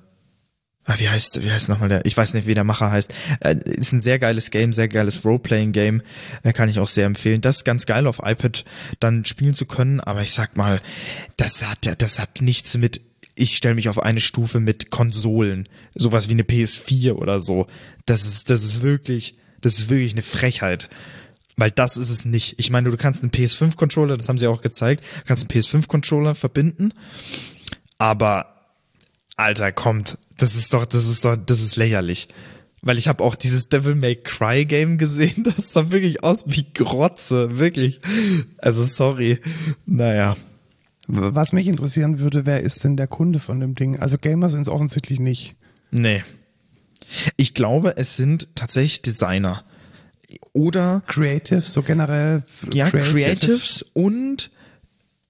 Ah, wie heißt, wie heißt nochmal der? Ich weiß nicht, wie der Macher heißt. Äh, ist ein sehr geiles Game, sehr geiles Roleplaying-Game. Äh, kann ich auch sehr empfehlen. Das ist ganz geil auf iPad dann spielen zu können, aber ich sag mal, das hat das hat nichts mit ich stelle mich auf eine Stufe mit Konsolen, sowas wie eine PS4 oder so. Das ist, das ist wirklich, das ist wirklich eine Frechheit. Weil das ist es nicht. Ich meine, du kannst einen PS5-Controller, das haben sie auch gezeigt, kannst einen PS5-Controller verbinden, aber Alter, kommt, das ist doch, das ist doch, das ist lächerlich. Weil ich habe auch dieses Devil May Cry Game gesehen, das sah wirklich aus wie Grotze, wirklich. Also sorry. Naja. Was mich interessieren würde, wer ist denn der Kunde von dem Ding? Also Gamer sind es offensichtlich nicht. Nee. Ich glaube, es sind tatsächlich Designer. Oder Creatives, so generell. ja, Creatives und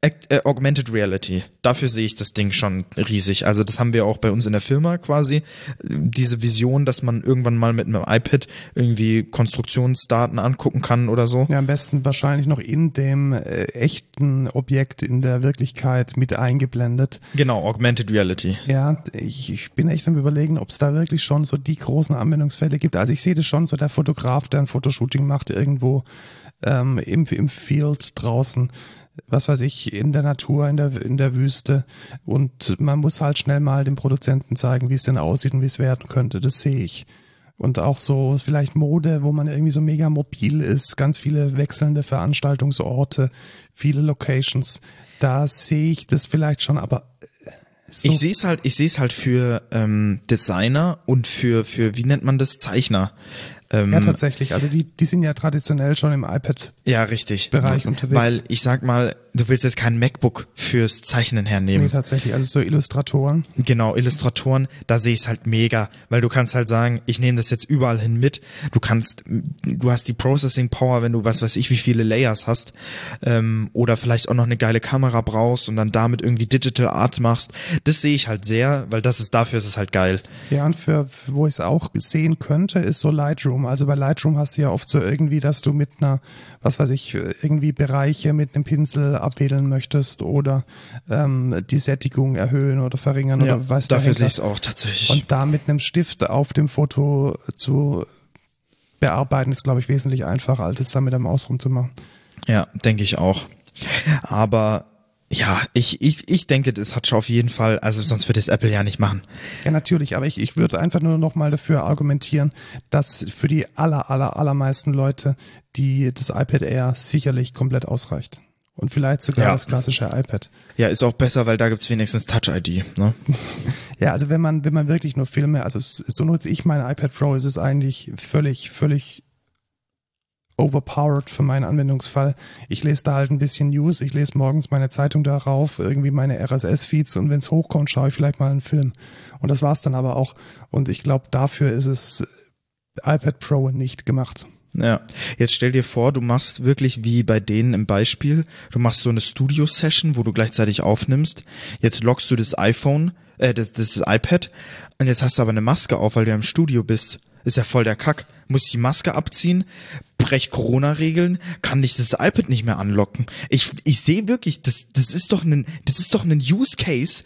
Act- äh, Augmented Reality. Dafür sehe ich das Ding schon riesig. Also das haben wir auch bei uns in der Firma quasi. Diese Vision, dass man irgendwann mal mit einem iPad irgendwie Konstruktionsdaten angucken kann oder so. Ja, am besten wahrscheinlich noch in dem äh, echten Objekt in der Wirklichkeit mit eingeblendet. Genau, Augmented Reality. Ja, ich, ich bin echt am überlegen, ob es da wirklich schon so die großen Anwendungsfälle gibt. Also ich sehe das schon, so der Fotograf, der ein Fotoshooting macht irgendwo ähm, im, im Field draußen, was weiß ich, in der Natur, in der, in der Wüste. Und man muss halt schnell mal dem Produzenten zeigen, wie es denn aussieht und wie es werden könnte. Das sehe ich. Und auch so vielleicht Mode, wo man irgendwie so mega mobil ist, ganz viele wechselnde Veranstaltungsorte, viele Locations. Da sehe ich das vielleicht schon, aber äh, so Ich sehe es halt, ich sehe es halt für ähm, Designer und für für wie nennt man das Zeichner. Ähm, Ja, tatsächlich. Also die, die sind ja traditionell schon im iPad. Ja, unterwegs. Weil ich sag mal, du willst jetzt kein MacBook fürs Zeichnen hernehmen. Nee, tatsächlich. Also so Illustratoren. Genau, Illustratoren, da sehe ich es halt mega, weil du kannst halt sagen, ich nehme das jetzt überall hin mit. Du kannst, du hast die Processing Power, wenn du was weiß ich, wie viele Layers hast, ähm, oder vielleicht auch noch eine geile Kamera brauchst und dann damit irgendwie Digital Art machst. Das sehe ich halt sehr, weil das ist dafür ist es halt geil. Ja, und für wo ich es auch sehen könnte, ist so Lightroom. Also bei Lightroom hast du ja oft so irgendwie, dass du mit einer, was weiß ich, irgendwie Bereiche mit einem Pinsel abwählen möchtest oder ähm, die Sättigung erhöhen oder verringern Ja, oder der dafür sehe ich es auch tatsächlich. Und da mit einem Stift auf dem Foto zu bearbeiten, ist, glaube ich, wesentlich einfacher, als es dann mit einem Maus rumzumachen. Ja, denke ich auch. Aber ja, ich, ich, ich denke, das hat schon auf jeden Fall, also sonst würde es Apple ja nicht machen. Ja, natürlich, aber ich, ich würde einfach nur noch mal dafür argumentieren, dass für die aller, aller, allermeisten Leute die das iPad Air sicherlich komplett ausreicht. Und vielleicht sogar Ja. das klassische iPad. Ja, ist auch besser, weil da gibt's wenigstens Touch-ID. Ne? Ja, also wenn man, wenn man wirklich nur Filme, also so nutze ich mein iPad Pro, ist es eigentlich völlig, völlig overpowered für meinen Anwendungsfall. Ich lese da halt ein bisschen News, ich lese morgens meine Zeitung darauf, irgendwie meine RSS-Feeds und wenn es hochkommt, schaue ich vielleicht mal einen Film. Und das war's dann aber auch. Und ich glaube, dafür ist es äh, iPad Pro nicht gemacht. Ja, jetzt stell dir vor, du machst wirklich wie bei denen im Beispiel, du machst so eine Studio-Session, wo du gleichzeitig aufnimmst. Jetzt lockst du das iPhone, äh, das, das iPad und jetzt hast du aber eine Maske auf, weil du ja im Studio bist. Ist ja voll der Kack. Muss die Maske abziehen, brech Corona-Regeln, kann dich das iPad nicht mehr anlocken. Ich, ich sehe wirklich, das, das ist doch ein, das ist doch ein Use Case,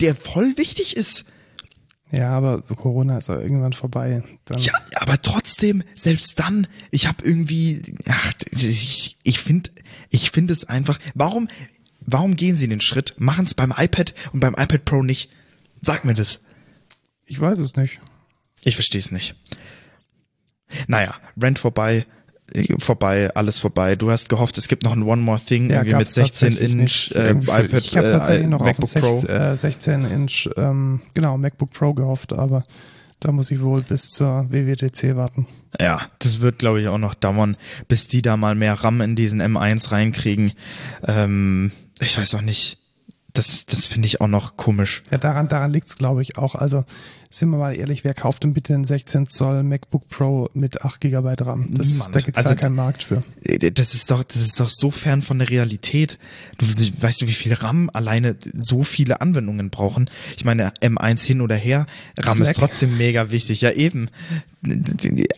der voll wichtig ist. Ja, aber Corona ist auch irgendwann vorbei. Dann Ja, aber trotzdem, selbst dann, ich habe irgendwie, ach, ich, ich finde, ich finde es einfach, warum, warum gehen sie den Schritt, machen es beim iPad und beim iPad Pro nicht? Sag mir das. Ich weiß es nicht. Ich verstehe es nicht. Naja, Rent vorbei, äh, vorbei, alles vorbei. Du hast gehofft, es gibt noch ein One More Thing irgendwie mit gab's 16 tatsächlich Inch nicht. äh, Irgendwie- iPad, Ich habe tatsächlich äh, noch MacBook Pro. 16, äh, 16 Inch, ähm, genau, MacBook Pro gehofft, aber da muss ich wohl bis zur WWDC warten. Ja, das wird, glaube ich, auch noch dauern, bis die da mal mehr RAM in diesen M1 reinkriegen. Ähm, ich weiß auch nicht. Das, das finde ich auch noch komisch. Ja, daran, daran liegt's, glaube ich, auch. Also, sind wir mal ehrlich, wer kauft denn bitte einen 16 Zoll MacBook Pro mit 8 GB RAM? Das, Niemand. da gibt's Also- ja keinen Markt für. Das ist doch, das ist doch so fern von der Realität. Du weißt du, wie viel RAM alleine so viele Anwendungen brauchen? Ich meine, M1 hin oder her, RAM ist Slack. trotzdem mega wichtig. Ja, eben.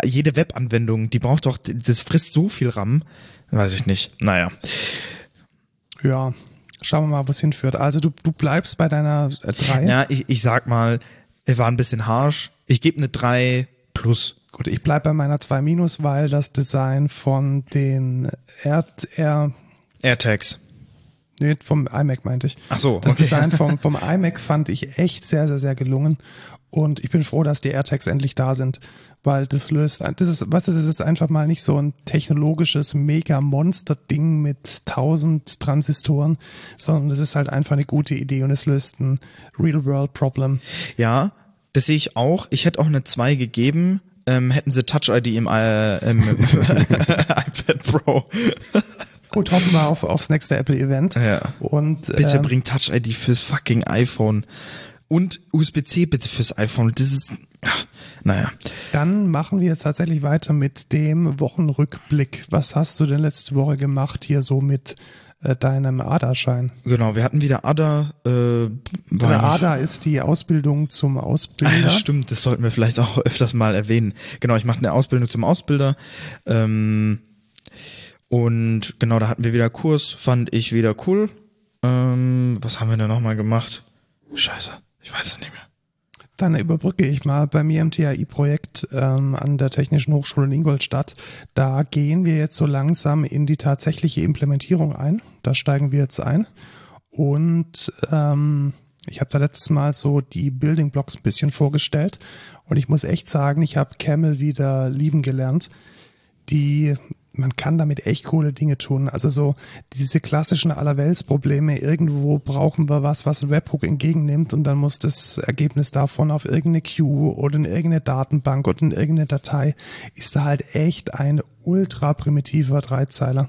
Jede Webanwendung, die braucht doch, das frisst so viel RAM. Weiß ich nicht. Naja. Ja, schauen wir mal, wo es hinführt. Also, du, du bleibst bei deiner äh, 3. Ja, ich, ich sag mal, er war ein bisschen harsh. Ich gebe eine 3 plus. Gut, ich bleib bei meiner 2 minus, weil das Design von den Air, Air AirTags. Nee, vom iMac meinte ich. Ach so, Das okay. Design vom, vom iMac fand ich echt sehr, sehr, sehr gelungen. Und ich bin froh, dass die AirTags endlich da sind, weil das löst, das ist, was ist, das ist einfach mal nicht so ein technologisches Mega-Monster-Ding mit tausend Transistoren, sondern das ist halt einfach eine gute Idee und es löst ein Real-World-Problem. Ja, das sehe ich auch. Ich hätte auch eine 2 gegeben. Ähm, hätten sie Touch-ID im, äh, im iPad Pro. Gut, hoffen wir auf, aufs nächste Apple-Event. Ja. Und, Bitte ähm, bring Touch-ID fürs fucking iPhone. Und USB-C bitte fürs iPhone. Das ist, naja. Dann machen wir jetzt tatsächlich weiter mit dem Wochenrückblick. Was hast du denn letzte Woche gemacht hier so mit äh, deinem ADA-Schein? Genau, wir hatten wieder ADA. Äh, eigentlich- ADA ist die Ausbildung zum Ah, Ausbilder. ja, stimmt, das sollten wir vielleicht auch öfters mal erwähnen. Genau, ich mache eine Ausbildung zum Ausbilder. Ähm, und genau, da hatten wir wieder Kurs, fand ich wieder cool. Ähm, was haben wir denn nochmal gemacht? Scheiße, ich weiß es nicht mehr. Dann überbrücke ich mal bei mir im TAI-Projekt ähm, an der Technischen Hochschule in Ingolstadt. Da gehen wir jetzt so langsam in die tatsächliche Implementierung ein. Da steigen wir jetzt ein. Und ähm, ich habe da letztes Mal so die Building Blocks ein bisschen vorgestellt. Und ich muss echt sagen, ich habe Camel wieder lieben gelernt. Die man kann damit echt coole Dinge tun. Also so diese klassischen Allerweltsprobleme, irgendwo brauchen wir was, was ein Webhook entgegennimmt und dann muss das Ergebnis davon auf irgendeine Queue oder in irgendeine Datenbank oder in irgendeine Datei, ist da halt echt ein ultra primitiver Dreizeiler.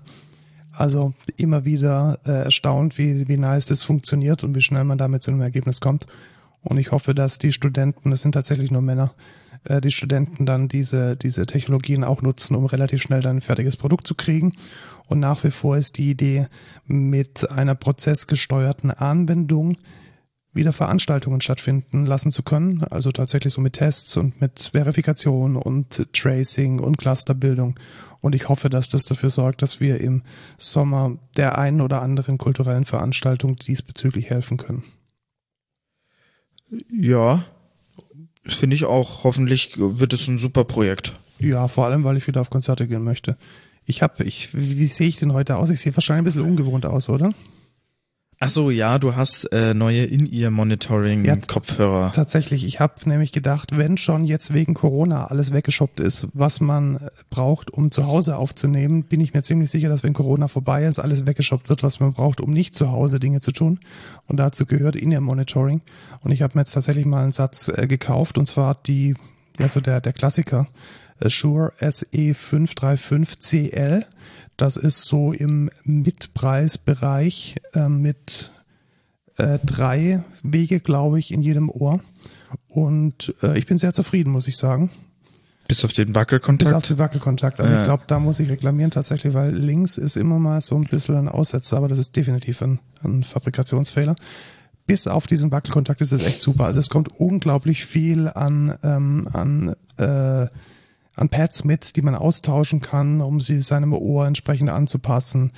Also immer wieder äh, erstaunt, wie, wie nice das funktioniert und wie schnell man damit zu einem Ergebnis kommt. Und ich hoffe, dass die Studenten, das sind tatsächlich nur Männer, äh, die Studenten dann diese, diese Technologien auch nutzen, um relativ schnell dann ein fertiges Produkt zu kriegen. Und nach wie vor ist die Idee mit einer prozessgesteuerten Anwendung wieder Veranstaltungen stattfinden lassen zu können. Also tatsächlich so mit Tests und mit Verifikation und Tracing und Clusterbildung. Und ich hoffe, dass das dafür sorgt, dass wir im Sommer der einen oder anderen kulturellen Veranstaltung diesbezüglich helfen können. Ja, finde ich auch. Hoffentlich wird es ein super Projekt. Ja, vor allem, weil ich wieder auf Konzerte gehen möchte. Ich habe, ich, wie, wie sehe ich denn heute aus? Ich sehe wahrscheinlich ein bisschen ungewohnt aus, oder? Ach so, ja, du hast äh, neue In-Ear-Monitoring-Kopfhörer. Ja, tatsächlich, ich habe nämlich gedacht, wenn schon jetzt wegen Corona alles weggeshoppt ist, was man äh, braucht, um zu Hause aufzunehmen, bin ich mir ziemlich sicher, dass wenn Corona vorbei ist, alles weggeshoppt wird, was man braucht, um nicht zu Hause Dinge zu tun. Und dazu gehört In-Ear-Monitoring. Und ich habe mir jetzt tatsächlich mal einen Satz äh, gekauft, und zwar die, ja so der, der Klassiker, äh, Shure SE535CL das ist so im Mitpreisbereich äh, mit äh, drei Wege, glaube ich, in jedem Ohr. Und äh, ich bin sehr zufrieden, muss ich sagen. Bis auf den Wackelkontakt? Bis auf den Wackelkontakt. Also ich glaube, da muss ich reklamieren tatsächlich, weil links ist immer mal so ein bisschen ein Aussetzer, aber das ist definitiv ein, ein Fabrikationsfehler. Bis auf diesen Wackelkontakt ist es echt super. Also es kommt unglaublich viel an, ähm, an äh, an Pads mit, die man austauschen kann, um sie seinem Ohr entsprechend anzupassen.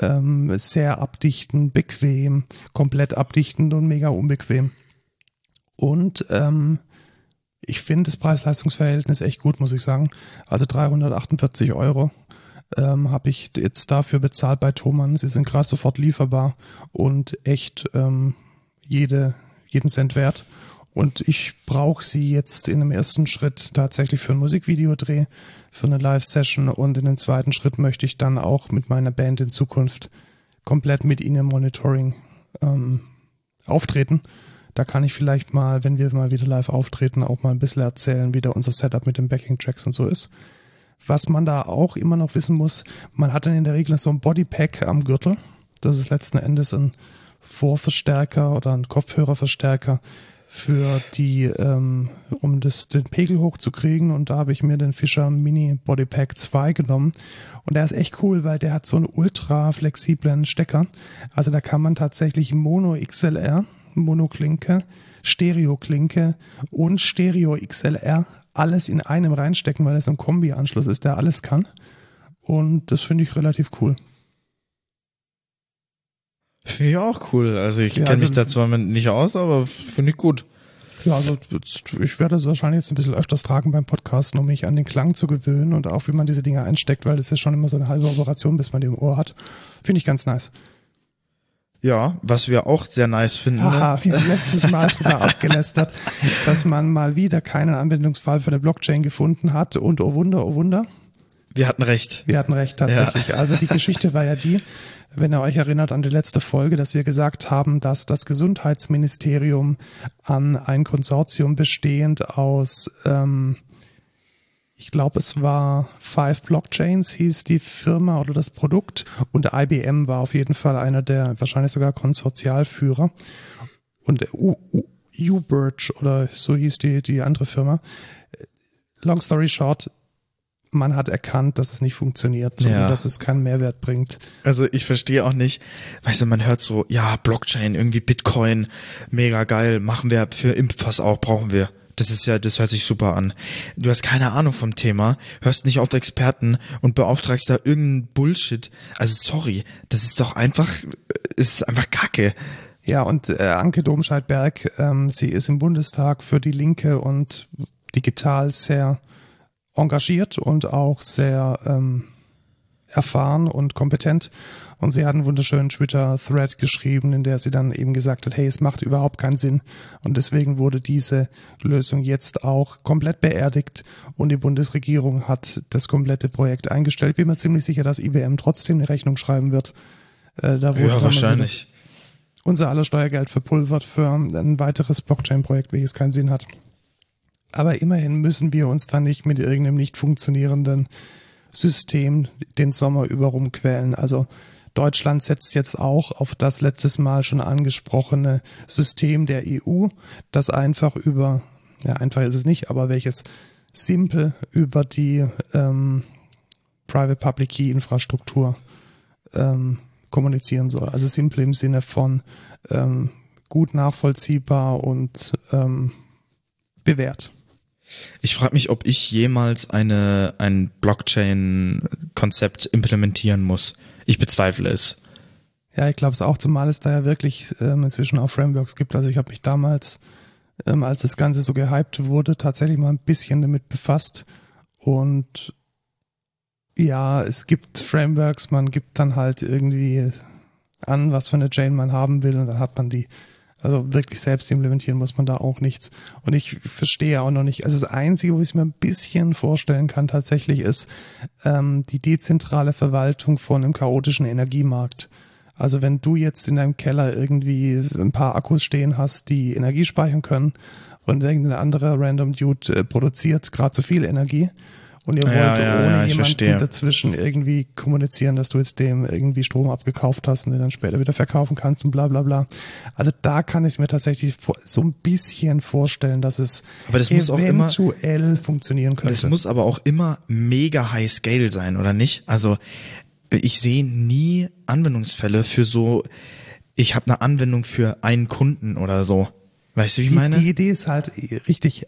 Ähm, sehr abdichten, bequem, komplett abdichtend und mega unbequem. Und ähm, ich finde das Preis-Leistungs-Verhältnis echt gut, muss ich sagen. Also 348 Euro ähm, habe ich jetzt dafür bezahlt bei Thomann. Sie sind gerade sofort lieferbar und echt ähm, jede, jeden Cent wert. Und ich brauche sie jetzt in dem ersten Schritt tatsächlich für ein Musikvideodreh, für eine Live-Session und in den zweiten Schritt möchte ich dann auch mit meiner Band in Zukunft komplett mit ihnen Monitoring ähm, auftreten. Da kann ich vielleicht mal, wenn wir mal wieder live auftreten, auch mal ein bisschen erzählen, wie da unser Setup mit den Backing-Tracks und so ist. Was man da auch immer noch wissen muss, man hat dann in der Regel so ein Bodypack am Gürtel. Das ist letzten Endes ein Vorverstärker oder ein Kopfhörerverstärker, für die, ähm, um das, den Pegel hochzukriegen. Und da habe ich mir den Fischer Mini Body Pack 2 genommen. Und der ist echt cool, weil der hat so einen ultra flexiblen Stecker. Also da kann man tatsächlich Mono XLR, Mono-Klinke, Stereo-Klinke und Stereo XLR alles in einem reinstecken, weil es ein Kombi-Anschluss ist, der alles kann. Und das finde ich relativ cool. Finde ich auch cool. Also ich ja, kenne also, mich da zwar nicht aus, aber finde ich gut. Ja, also ich werde es wahrscheinlich jetzt ein bisschen öfters tragen beim Podcasten, um mich an den Klang zu gewöhnen und auch wie man diese Dinge einsteckt, weil das ist schon immer so eine halbe Operation, bis man die im Ohr hat. Finde ich ganz nice. Ja, was wir auch sehr nice finden. Haha, ne? wir haben letztes Mal drüber abgelästert, dass man mal wieder keinen Anwendungsfall für eine Blockchain gefunden hat und oh Wunder, oh Wunder. Wir hatten recht. Wir hatten recht, tatsächlich. Ja. Also die Geschichte war ja die, wenn ihr euch erinnert an die letzte Folge, dass wir gesagt haben, dass das Gesundheitsministerium an ein Konsortium bestehend aus, ähm, ich glaube, es war Five Blockchains, hieß die Firma oder das Produkt, und IBM war auf jeden Fall einer der wahrscheinlich sogar Konsortialführer. Und U-Birch oder so hieß die, die andere Firma. Long story short, man hat erkannt, dass es nicht funktioniert, sondern ja. dass es keinen Mehrwert bringt. Also ich verstehe auch nicht, weißt du, man hört so, ja, Blockchain, irgendwie Bitcoin, mega geil, machen wir für Impfpass auch, brauchen wir. Das ist ja, das hört sich super an. Du hast keine Ahnung vom Thema, hörst nicht auf Experten und beauftragst da irgendeinen Bullshit. Also sorry, das ist doch einfach, es ist einfach Kacke. Ja, und äh, Anke Domscheit-Berg, ähm, sie ist im Bundestag für die Linke und digital sehr engagiert und auch sehr ähm, erfahren und kompetent. Und sie hat einen wunderschönen Twitter-Thread geschrieben, in der sie dann eben gesagt hat, hey, es macht überhaupt keinen Sinn. Und deswegen wurde diese Lösung jetzt auch komplett beerdigt und die Bundesregierung hat das komplette Projekt eingestellt. Bin mir ziemlich sicher, dass IBM trotzdem eine Rechnung schreiben wird. Äh, da wurde ja, wahrscheinlich. Unser aller Steuergeld verpulvert für ein weiteres Blockchain-Projekt, welches keinen Sinn hat. Aber immerhin müssen wir uns dann nicht mit irgendeinem nicht funktionierenden System den Sommer über rumquälen. Also Deutschland setzt jetzt auch auf das letztes Mal schon angesprochene System der EU, das einfach über, ja, einfach ist es nicht, aber welches simpel über die ähm, Private Public Key Infrastruktur ähm, kommunizieren soll. Also simpel im Sinne von ähm, gut nachvollziehbar und ähm, bewährt. Ich frage mich, ob ich jemals eine, ein Blockchain-Konzept implementieren muss. Ich bezweifle es. Ja, ich glaube es auch, zumal es da ja wirklich ähm, inzwischen auch Frameworks gibt. Also ich habe mich damals, ähm, als das Ganze so gehypt wurde, tatsächlich mal ein bisschen damit befasst. Und ja, es gibt Frameworks, man gibt dann halt irgendwie an, was für eine Chain man haben will und dann hat man die. Also wirklich selbst implementieren muss man da auch nichts. Und ich verstehe auch noch nicht, also das Einzige, wo ich mir ein bisschen vorstellen kann tatsächlich, ist ähm, die dezentrale Verwaltung von einem chaotischen Energiemarkt. Also wenn du jetzt in deinem Keller irgendwie ein paar Akkus stehen hast, die Energie speichern können und irgendein anderer Random Dude äh, produziert gerade zu viel Energie und ihr wollt Ja, ja, ohne ja, jemanden verstehe. dazwischen irgendwie kommunizieren, dass du jetzt dem irgendwie Strom abgekauft hast und den dann später wieder verkaufen kannst und bla bla bla. Also da kann ich mir tatsächlich so ein bisschen vorstellen, dass es Aber das muss auch immer- eventuell funktionieren könnte. Das muss aber auch immer mega high scale sein, oder nicht? Also ich sehe nie Anwendungsfälle für so, ich habe eine Anwendung für einen Kunden oder so. Weißt du, wie ich meine? die Idee ist halt richtig, äh,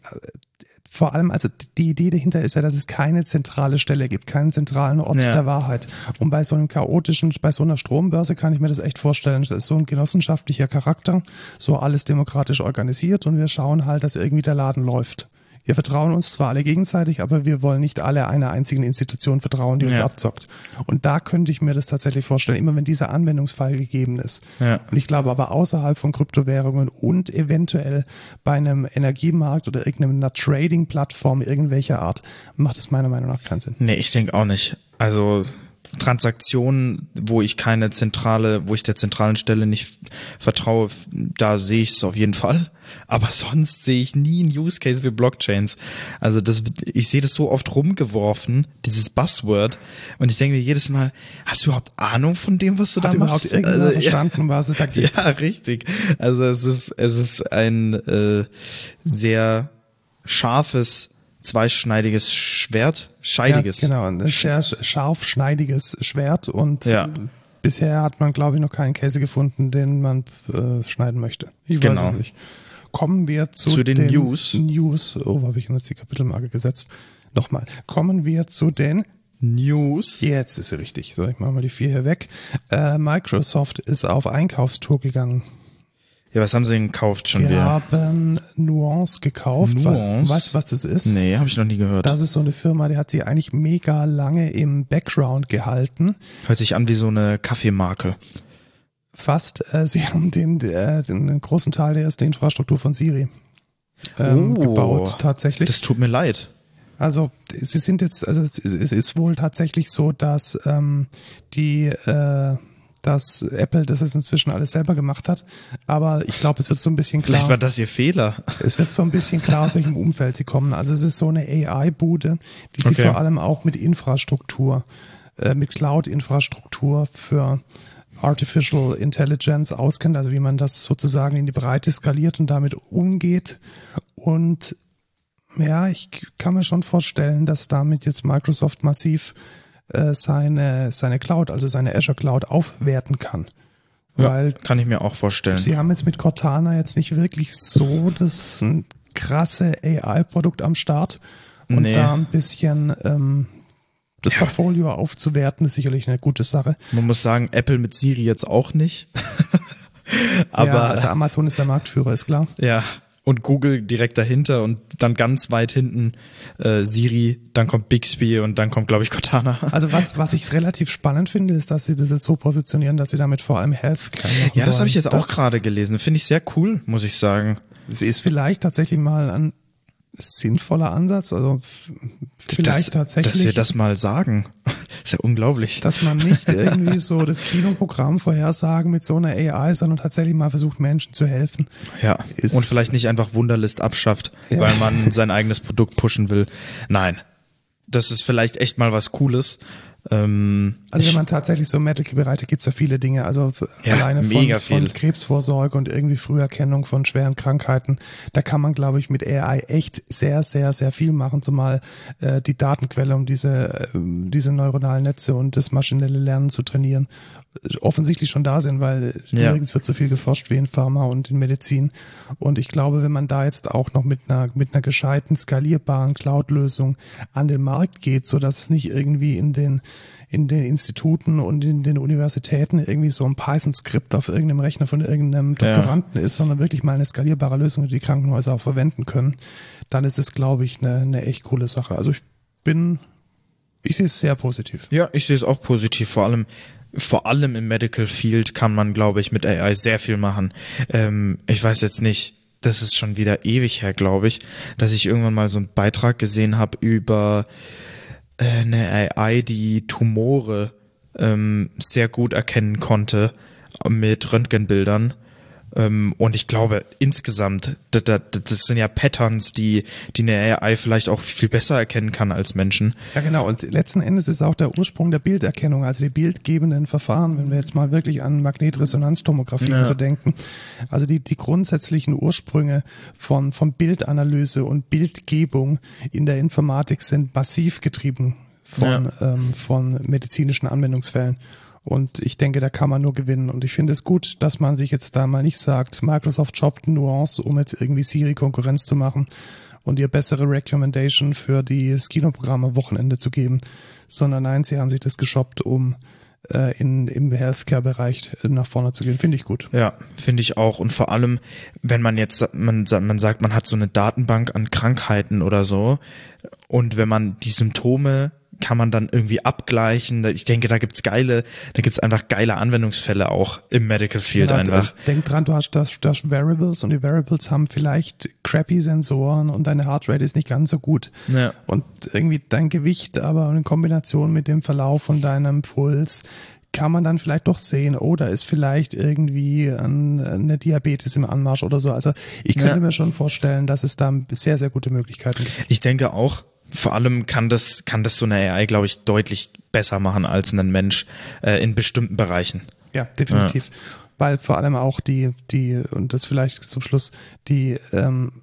vor allem, also die Idee dahinter ist ja, dass es keine zentrale Stelle gibt, keinen zentralen Ort Ja. der Wahrheit. Und bei so einem chaotischen, bei so einer Strombörse kann ich mir das echt vorstellen. Das ist so ein genossenschaftlicher Charakter, so alles demokratisch organisiert und wir schauen halt, dass irgendwie der Laden läuft. Wir vertrauen uns zwar alle gegenseitig, aber wir wollen nicht alle einer einzigen Institution vertrauen, die uns Ja. abzockt. Und da könnte ich mir das tatsächlich vorstellen, immer wenn dieser Anwendungsfall gegeben ist. Ja. Und ich glaube aber außerhalb von Kryptowährungen und eventuell bei einem Energiemarkt oder irgendeiner Trading-Plattform irgendwelcher Art macht es meiner Meinung nach keinen Sinn. Nee, ich denke auch nicht. Also Transaktionen, wo ich keine zentrale, wo ich der zentralen Stelle nicht vertraue, da sehe ich es auf jeden Fall. Aber sonst sehe ich nie einen Use Case für Blockchains. Also das, ich sehe das so oft rumgeworfen, dieses Buzzword, und ich denke mir jedes Mal, hast du überhaupt Ahnung von dem, was du Hat da machst? Also, ja. verstanden, um was es da geht? Ja, richtig. Also es ist, es ist ein äh, sehr scharfes, zweischneidiges Schwert, scheidiges. Ja, genau, ein sehr scharf schneidiges Schwert und Ja. bisher hat man, glaube ich, noch keinen Käse gefunden, den man äh, schneiden möchte. Ich weiß Genau. es nicht. Kommen wir zu, Zu den News. News. Oh, habe ich jetzt die Kapitelmarke gesetzt? Nochmal. Kommen wir zu den News. Jetzt ist sie richtig. So, ich mache mal die vier hier weg. Äh, Microsoft ist auf Einkaufstour gegangen. Ja, was haben sie denn gekauft schon Wir wieder? haben Nuance gekauft. Nuance? Weißt du, was das ist? Nee, habe ich noch nie gehört. Das ist so eine Firma, die hat sie eigentlich mega lange im Background gehalten. Hört sich an wie so eine Kaffeemarke. Fast. Äh, sie haben den, äh, den großen Teil der ersten Infrastruktur von Siri ähm, Oh. gebaut, tatsächlich. Das tut mir leid. Also sie sind jetzt, also es es ist wohl tatsächlich so, dass ähm, die, äh, dass Apple das jetzt inzwischen alles selber gemacht hat. Aber ich glaube, es wird so ein bisschen klar. Vielleicht war das ihr Fehler. Es wird so ein bisschen klar, aus welchem Umfeld sie kommen. Also es ist so eine AI-Bude, die sich Okay. vor allem auch mit Infrastruktur, äh, mit Cloud-Infrastruktur für Artificial Intelligence auskennt, also wie man das sozusagen in die Breite skaliert und damit umgeht. Und ja, ich kann mir schon vorstellen, dass damit jetzt Microsoft massiv äh, seine, seine Cloud, also seine Azure Cloud aufwerten kann. Weil Kann ich mir auch vorstellen. Sie haben jetzt mit Cortana jetzt nicht wirklich so das krasse AI-Produkt am Start. Und Nee. da ein bisschen ähm, das Portfolio aufzuwerten, ist sicherlich eine gute Sache. Man muss sagen, Apple mit Siri jetzt auch nicht. Aber ja, also Amazon ist der Marktführer, ist klar. Ja, und Google direkt dahinter und dann ganz weit hinten äh, Siri, dann kommt Bixby und dann kommt, glaube ich, Cortana. Also was, was ich relativ spannend finde, ist, dass sie das jetzt so positionieren, dass sie damit vor allem Healthcare machen Ja, das habe ich jetzt auch gerade gelesen. Finde ich sehr cool, muss ich sagen. Ist vielleicht tatsächlich mal ein sinnvoller Ansatz. Also vielleicht dass, tatsächlich. Dass wir das mal sagen. ist ja unglaublich. dass man nicht irgendwie so das Kinoprogramm vorhersagen mit so einer AI, sondern tatsächlich mal versucht, Menschen zu helfen. ja. ist- und vielleicht nicht einfach Wunderlist abschafft, Ja. weil man sein eigenes Produkt pushen will. Nein. Das ist vielleicht echt mal was Cooles. Ähm, Also wenn ich- man tatsächlich so im Medical-Bereich, da gibt's ja viele Dinge, also Ja, alleine von, von. Krebsvorsorge und irgendwie Früherkennung von schweren Krankheiten, da kann man, glaube ich, mit AI echt sehr, sehr, sehr viel machen, zumal äh, die Datenquelle, um diese, äh, diese neuronalen Netze und das maschinelle Lernen zu trainieren, offensichtlich schon da sind, weil Ja. nirgends wird so viel geforscht wie in Pharma und in Medizin. Und ich glaube, wenn man da jetzt auch noch mit einer, mit einer gescheiten, skalierbaren Cloud-Lösung an den Markt geht, so dass es nicht irgendwie in den, in den Instituten und in den Universitäten irgendwie so ein Python-Skript auf irgendeinem Rechner von irgendeinem Ja. Doktoranden ist, sondern wirklich mal eine skalierbare Lösung, die die Krankenhäuser auch verwenden können, dann ist es, glaube ich, eine, eine echt coole Sache. Also ich bin, ich sehe es sehr positiv. Ja, ich sehe es auch positiv. Vor allem, vor allem im Medical Field kann man, glaube ich, mit AI sehr viel machen. Ähm, ich weiß jetzt nicht, das ist schon wieder ewig her, glaube ich, dass ich irgendwann mal so einen Beitrag gesehen habe über eine AI, die Tumore ähm, sehr gut erkennen konnte mit Röntgenbildern. Ähm, und ich glaube, insgesamt, das, das, das sind ja Patterns, die, die eine AI vielleicht auch viel besser erkennen kann als Menschen. Ja, genau. Und letzten Endes ist auch der Ursprung der Bilderkennung, also die bildgebenden Verfahren, wenn wir jetzt mal wirklich an Magnetresonanztomographie Ja. so denken. Also die, die grundsätzlichen Ursprünge von, von Bildanalyse und Bildgebung in der Informatik sind massiv getrieben von, ähm, von medizinischen Anwendungsfällen. Und ich denke, da kann man nur gewinnen. Und ich finde es gut, dass man sich jetzt da mal nicht sagt, Microsoft shoppt Nuance, um jetzt irgendwie Siri Konkurrenz zu machen und ihr bessere Recommendation für die Skino-Programme am Wochenende zu geben, sondern nein, sie haben sich das geshoppt, um äh, in, im Healthcare-Bereich nach vorne zu gehen. Finde ich gut. Ja, finde ich auch. Und vor allem, wenn man jetzt, man, man sagt, man hat so eine Datenbank an Krankheiten oder so. Und wenn man die Symptome kann man dann irgendwie abgleichen. Ich denke, da gibt's geile, da gibt's einfach geile Anwendungsfälle auch im Medical Field Ja, einfach. Denk dran, du hast das, das Variables und die Variables haben vielleicht crappy Sensoren und deine Heartrate ist nicht ganz so gut. Ja. Und irgendwie dein Gewicht, aber in Kombination mit dem Verlauf von deinem Puls kann man dann vielleicht doch sehen, oder ist vielleicht irgendwie ein, eine Diabetes im Anmarsch oder so. Also ich könnte Ja. mir schon vorstellen, dass es da sehr, sehr gute Möglichkeiten gibt. Ich denke auch, vor allem kann das, kann das so eine AI, glaube ich, deutlich besser machen als ein Mensch äh, in bestimmten Bereichen. Ja, definitiv. Weil vor allem auch die, die, und das vielleicht zum Schluss, die, ähm,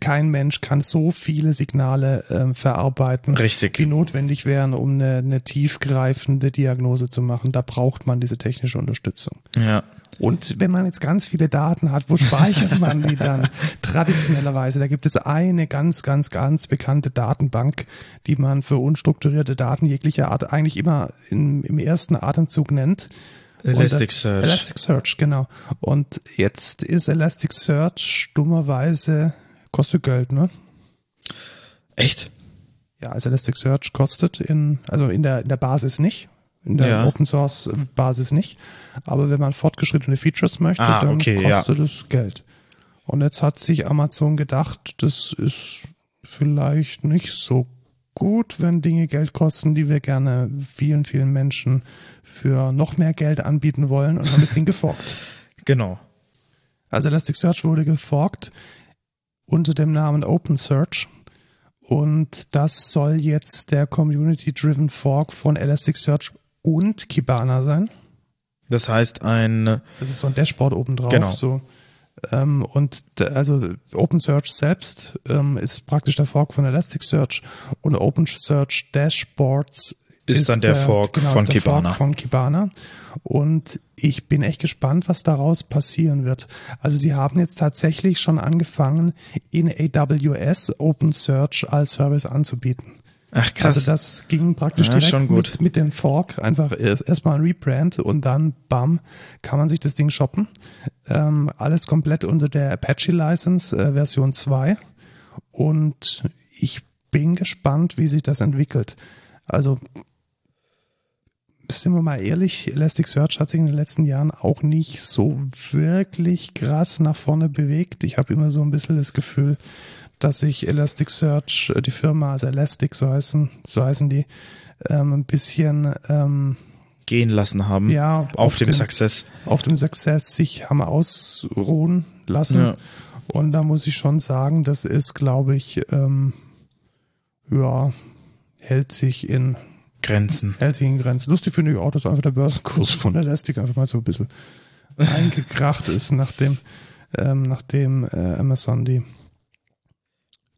kein Mensch kann so viele Signale ähm, verarbeiten, Richtig. die notwendig wären, um eine, eine tiefgreifende Diagnose zu machen. Da braucht man diese technische Unterstützung. Ja. Und wenn man jetzt ganz viele Daten hat, wo speichert man die dann traditionellerweise? Da gibt es eine ganz, ganz, ganz bekannte Datenbank, die man für unstrukturierte Daten jeglicher Art eigentlich immer in, im ersten Atemzug nennt. Elasticsearch. Elasticsearch, genau. Und jetzt ist Elasticsearch dummerweise, kostet Geld, ne? Echt? Ja, also Elasticsearch kostet in, also in der, in der Basis nicht, in der Ja. Open Source Basis nicht. Aber wenn man fortgeschrittene Features möchte, Ah, dann okay, ja. kostet es Geld. Und jetzt hat sich Amazon gedacht, das ist vielleicht nicht so gut, wenn Dinge Geld kosten, die wir gerne vielen, vielen Menschen für noch mehr Geld anbieten wollen und haben das Ding geforkt. Genau. Also Elasticsearch wurde geforkt unter dem Namen OpenSearch und das soll jetzt der Community-Driven Fork von Elasticsearch und Kibana sein. Das heißt, ein, Das ist so ein Dashboard oben drauf. Genau. So. Ähm, und also OpenSearch selbst ähm, ist praktisch der Fork von Elasticsearch und OpenSearch Dashboards Ist dann der Fork genau, von ist der Kibana. Fork von Kibana. Und ich bin echt gespannt, was daraus passieren wird. Also sie haben jetzt tatsächlich schon angefangen, in AWS OpenSearch als Service anzubieten. Ach krass. Also das ging praktisch Ja, direkt schon gut. Mit, mit dem Fork. Einfach erst- erstmal ein Rebrand und dann, bam, kann man sich das Ding shoppen. Ähm, alles komplett unter der Apache License äh, Version 2. Und ich bin gespannt, wie sich das entwickelt. Also, sind wir mal ehrlich, Elasticsearch hat sich in den letzten Jahren auch nicht so wirklich krass nach vorne bewegt. Ich habe immer so ein bisschen das Gefühl, dass sich Elasticsearch, äh, die Firma, also Elastic, so heißen, so heißen die, ähm, ein bisschen ähm, gehen lassen haben. ja, Auf dem den, Success. auf dem Success sich haben ausruhen lassen. Ja. Und da muss ich schon sagen, das ist, glaube ich, ähm, ja, hält sich in Grenzen. Hält Grenzen. Lustig finde ich auch, dass einfach der Börsenkurs von Elastic einfach mal so ein bisschen eingekracht ist, nachdem, ähm, nachdem äh, Amazon die,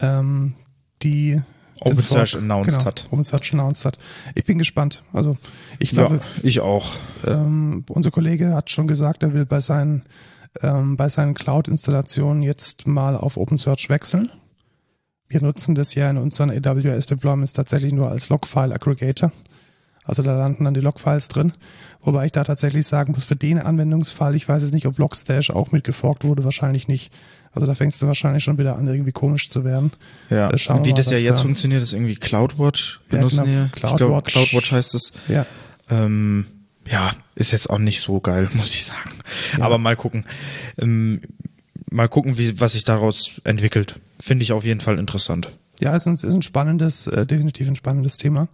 ähm, die OpenSearch announced genau, hat. OpenSearch announced hat. Ich bin gespannt. Also ich glaube, ja, ich auch. Ähm, unser Kollege hat schon gesagt, er will bei seinen ähm, bei seinen Cloud-Installationen jetzt mal auf OpenSearch wechseln. Wir nutzen das ja in unseren AWS-Deployments tatsächlich nur als Logfile-Aggregator. Also da landen dann die Logfiles drin. Wobei ich da tatsächlich sagen muss, für den Anwendungsfall, ich weiß jetzt nicht, ob Logstash auch mitgeforkt wurde, wahrscheinlich nicht. Also da fängst du wahrscheinlich schon wieder an, irgendwie komisch zu werden. Ja, äh, Schauen wie das ja jetzt da funktioniert, ist irgendwie CloudWatch benutzen ja, genau. hier. CloudWatch. Ich glaube, CloudWatch heißt es. Ja. Ähm, ja, ist jetzt auch nicht so geil, muss ich sagen. Ja. Aber mal gucken. Ähm, mal gucken, wie, was sich daraus entwickelt. Finde ich auf jeden Fall interessant. Ja, es ist ein, ist ein spannendes, äh, definitiv ein spannendes Thema.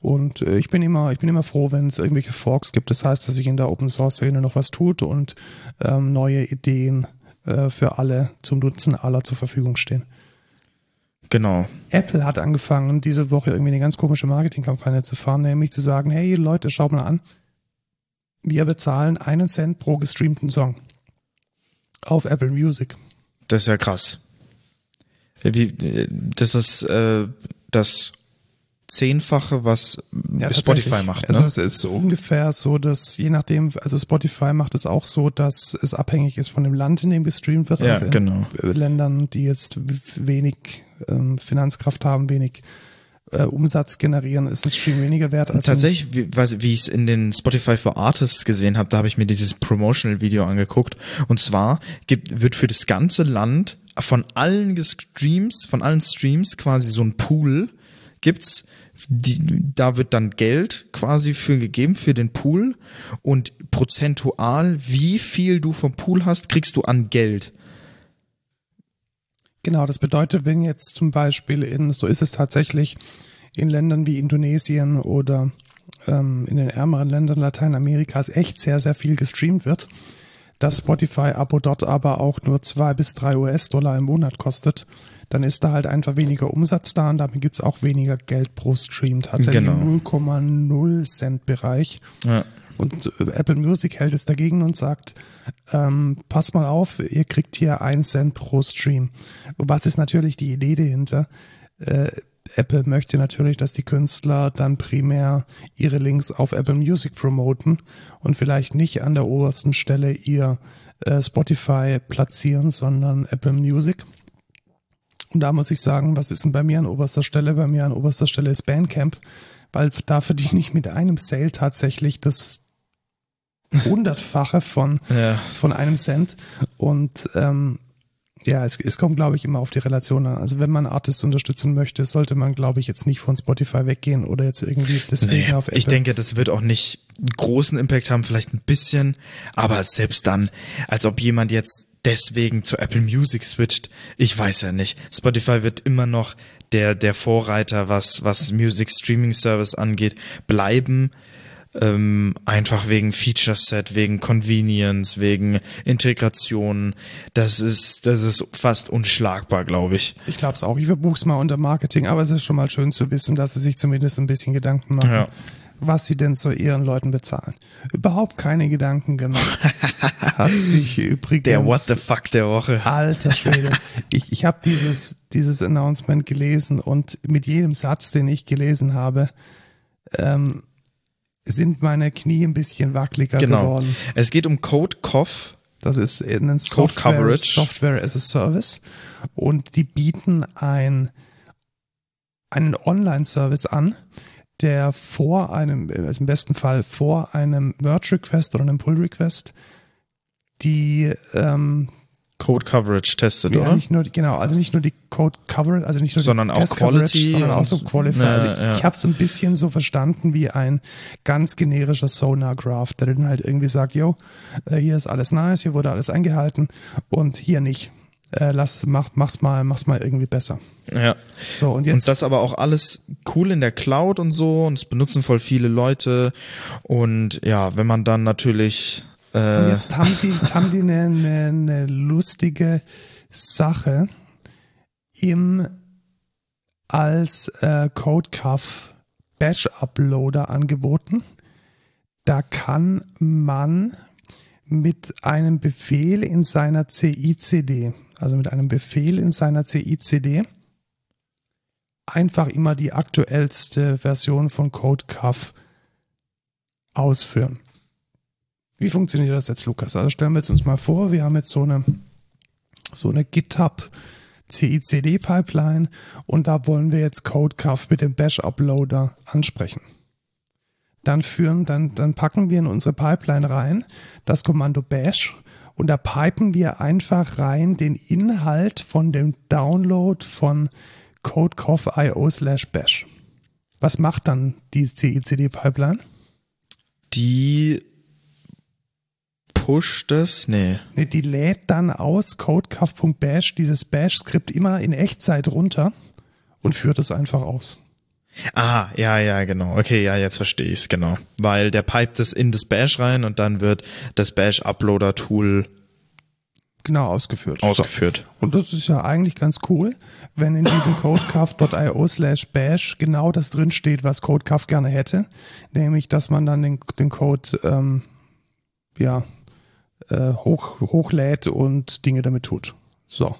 Und äh, ich bin immer, ich bin immer froh, wenn es irgendwelche Forks gibt. Das heißt, dass sich in der Open Source Szene noch was tut und ähm, neue Ideen äh, für alle zum Nutzen aller zur Verfügung stehen. Genau. Apple hat angefangen, diese Woche irgendwie eine ganz komische Marketingkampagne zu fahren, nämlich zu sagen, hey Leute, schaut mal an, wir bezahlen einen Cent pro gestreamten Song auf Apple Music. Das ist ja krass. Wie, das ist äh, das Zehnfache, was ja, Spotify macht. Ne? Also es ist ungefähr so, dass je nachdem, also Spotify macht es auch so, dass es abhängig ist von dem Land, in dem gestreamt wird. Ja, also genau. Ländern, die jetzt wenig ähm, Finanzkraft haben, wenig äh, Umsatz generieren, ist ein Stream weniger wert. Als Tatsächlich, wie, wie ich es in den Spotify for Artists gesehen habe, da habe ich mir dieses Promotional-Video angeguckt. Und zwar gibt, wird für das ganze Land von allen Streams, von allen Streams quasi so ein Pool gibt's, die, da wird dann Geld quasi für gegeben für den Pool und prozentual, wie viel du vom Pool hast, kriegst du an Geld. Genau, das bedeutet, wenn jetzt zum Beispiel in, so ist es tatsächlich, in Ländern wie Indonesien oder ähm, in den ärmeren Ländern Lateinamerikas echt sehr, sehr viel gestreamt wird, das Spotify-Abo dort aber auch nur zwei bis drei US-Dollar im Monat kostet, dann ist da halt einfach weniger Umsatz da und damit gibt es auch weniger Geld pro Stream. Tatsächlich genau. 0,0 Cent Bereich. Ja. Und äh, Apple Music hält es dagegen und sagt, ähm, pass mal auf, ihr kriegt hier ein Cent pro Stream. Was ist natürlich die Idee dahinter? Äh, Apple möchte natürlich, dass die Künstler dann primär ihre Links auf Apple Music promoten und vielleicht nicht an der obersten Stelle ihr äh, Spotify platzieren, sondern Apple Music. Und da muss ich sagen, was ist denn bei mir an oberster Stelle? Bei mir an oberster Stelle ist Bandcamp, weil da verdiene ich mit einem Sale tatsächlich das hundertfache von, ja. von einem Cent. Und ähm, ja, es, es kommt, glaube ich, immer auf die Relation an. Also wenn man Artists unterstützen möchte, sollte man, glaube ich, jetzt nicht von Spotify weggehen oder jetzt irgendwie deswegen nee, auf Apple. Ich denke, das wird auch nicht großen Impact haben, vielleicht ein bisschen, aber selbst dann, als ob jemand jetzt deswegen zu Apple Music switcht, ich weiß ja nicht. Spotify wird immer noch der, der Vorreiter, was, was Music Streaming Service angeht, bleiben ähm, einfach wegen Feature Set, wegen Convenience, wegen Integration. Das ist, das ist fast unschlagbar, glaube ich. Ich glaube es auch. Ich verbuche es mal unter Marketing, aber es ist schon mal schön zu wissen, dass sie sich zumindest ein bisschen Gedanken machen. Ja. Was sie denn zu ihren Leuten bezahlen. Überhaupt keine Gedanken gemacht. Hat sich übrigens. Der What the fuck der Woche. Alter Schwede. ich ich habe dieses, dieses Announcement gelesen und mit jedem Satz, den ich gelesen habe, ähm, sind meine Knie ein bisschen wackeliger genau. geworden. Es geht um Code Cough. Das ist ein Software, Software as a Service. Und die bieten ein, einen Online-Service an, der vor einem, also im besten Fall vor einem Merge-Request oder einem Pull-Request die ähm, Code Coverage testet, ja, oder? Nicht nur, genau, also nicht nur die Code Coverage, also nicht nur sondern die auch Test Quality, Coverage, sondern auch so Qualify. Ja, also ja. ich habe es ein bisschen so verstanden wie ein ganz generischer Sonar Graph, der dann halt irgendwie sagt, yo, äh, hier ist alles nice, hier wurde alles eingehalten und hier nicht. Äh, lass, mach, mach's mal, mach's mal irgendwie besser. Ja. So, und jetzt. Und das aber auch alles cool in der Cloud und so und es benutzen voll viele Leute und ja, wenn man dann natürlich und jetzt haben die, jetzt haben die eine, eine, eine lustige Sache im als äh, CodeCuff Bash-Uploader angeboten. Da kann man mit einem Befehl in seiner CICD, also mit einem Befehl in seiner CICD, einfach immer die aktuellste Version von CodeCuff ausführen. Wie funktioniert das jetzt, Lukas? Also stellen wir jetzt uns mal vor, wir haben jetzt so eine, so eine GitHub CICD Pipeline und da wollen wir jetzt CodeCuff mit dem Bash Uploader ansprechen. Dann führen, dann, dann packen wir in unsere Pipeline rein das Kommando Bash und da pipen wir einfach rein den Inhalt von dem Download von codecoff.io slash bash. Was macht dann die CICD Pipeline? Die pusht es? Nee. nee. Die lädt dann aus codecuff.bash dieses Bash-Skript immer in Echtzeit runter und führt es einfach aus. Ah, ja, ja, genau. Okay, ja, jetzt verstehe ich es, genau. Weil der pipet es in das Bash rein und dann wird das Bash-Uploader-Tool genau ausgeführt. Ausgeführt. Und das ist ja eigentlich ganz cool, wenn in diesem codecuff.io slash bash genau das drinsteht, was codecuff gerne hätte. Nämlich, dass man dann den, den Code ähm, ja, äh, hoch, hochlädt und Dinge damit tut. So.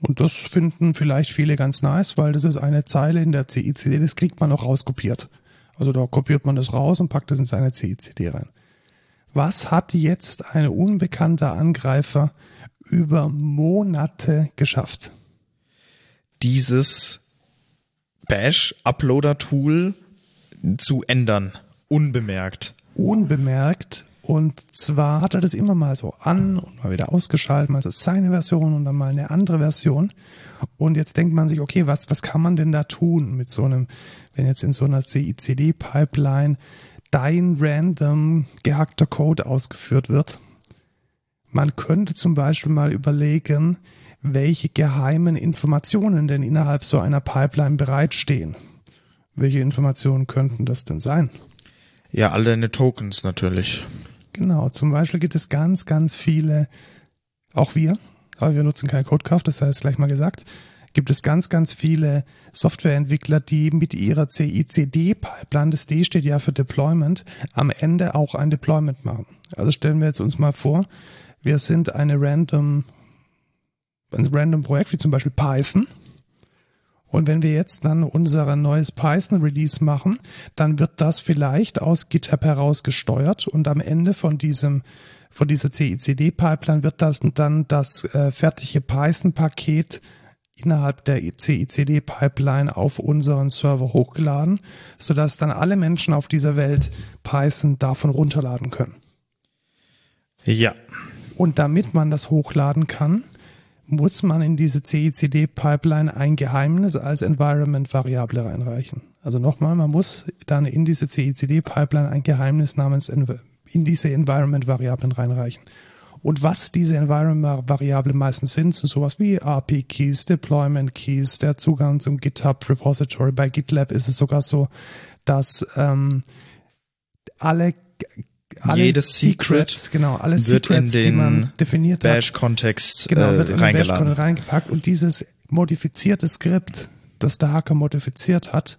Und das finden vielleicht viele ganz nice, weil das ist eine Zeile in der CICD, das kriegt man auch rauskopiert. Also da kopiert man das raus und packt es in seine CICD rein. Was hat jetzt ein unbekannter Angreifer über Monate geschafft? Dieses Bash-Uploader-Tool zu ändern, unbemerkt. Unbemerkt und zwar hat er das immer mal so an und mal wieder ausgeschaltet, mal so seine Version und dann mal eine andere Version. Und jetzt denkt man sich, okay, was, was kann man denn da tun mit so einem, wenn jetzt in so einer CICD-Pipeline dein random gehackter Code ausgeführt wird? Man könnte zum Beispiel mal überlegen, welche geheimen Informationen denn innerhalb so einer Pipeline bereitstehen. Welche Informationen könnten das denn sein? Ja, all deine Tokens natürlich. Genau, zum Beispiel gibt es ganz, ganz viele, auch wir, aber wir nutzen keinen Codecraft, das heißt gleich mal gesagt, gibt es ganz, ganz viele Softwareentwickler, die mit ihrer CICD-Pipeline, das D steht ja für Deployment, am Ende auch ein Deployment machen. Also stellen wir jetzt uns mal vor, wir sind eine random, ein random Projekt wie zum Beispiel Python und wenn wir jetzt dann unser neues Python-Release machen, dann wird das vielleicht aus GitHub heraus gesteuert und am Ende von diesem von dieser CICD-Pipeline wird das dann das äh, fertige Python-Paket innerhalb der CICD-Pipeline auf unseren Server hochgeladen, sodass dann alle Menschen auf dieser Welt Python davon runterladen können. Ja. Und damit man das hochladen kann, muss man in diese CICD-Pipeline ein Geheimnis als Environment-Variable reinreichen. Also nochmal, man muss dann in diese CICD-Pipeline ein Geheimnis namens in diese Environment-Variablen reinreichen. Und was diese Environment-Variablen meistens sind, sind sowas wie RP-Keys, Deployment-Keys, der Zugang zum GitHub-Repository. Bei GitLab ist es sogar so, dass ähm, alle alle jedes Secret genau, alle wird Secrets, in den die man definiert Bash-Kontext genau, äh, wird in reingeladen. Den reingepackt und dieses modifizierte Skript, das der Hacker modifiziert hat,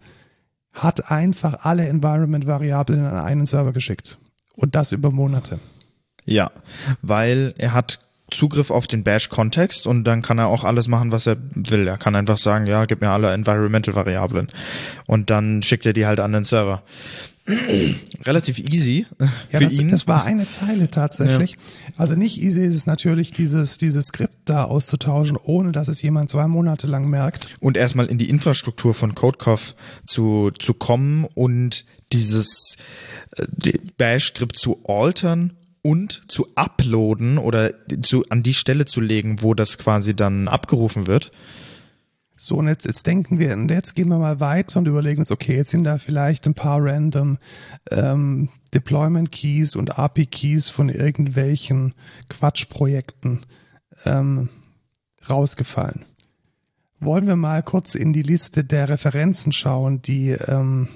hat einfach alle Environment-Variablen an einen Server geschickt. Und das über Monate. Ja, weil er hat Zugriff auf den Bash-Kontext und dann kann er auch alles machen, was er will. Er kann einfach sagen, ja, gib mir alle Environmental-Variablen. Und dann schickt er die halt an den Server. Relativ easy ja, für das, ihn. das war eine Zeile tatsächlich. Ja. Also nicht easy ist es natürlich, dieses, dieses Skript da auszutauschen, ohne dass es jemand zwei Monate lang merkt. Und erstmal in die Infrastruktur von CodeCoff zu, zu kommen und dieses äh, Bash-Skript zu altern und zu uploaden oder zu, an die Stelle zu legen, wo das quasi dann abgerufen wird. So, und jetzt, jetzt denken wir, und jetzt gehen wir mal weiter und überlegen uns, okay, jetzt sind da vielleicht ein paar random ähm, Deployment Keys und API Keys von irgendwelchen Quatschprojekten ähm, rausgefallen. Wollen wir mal kurz in die Liste der Referenzen schauen, die ähm,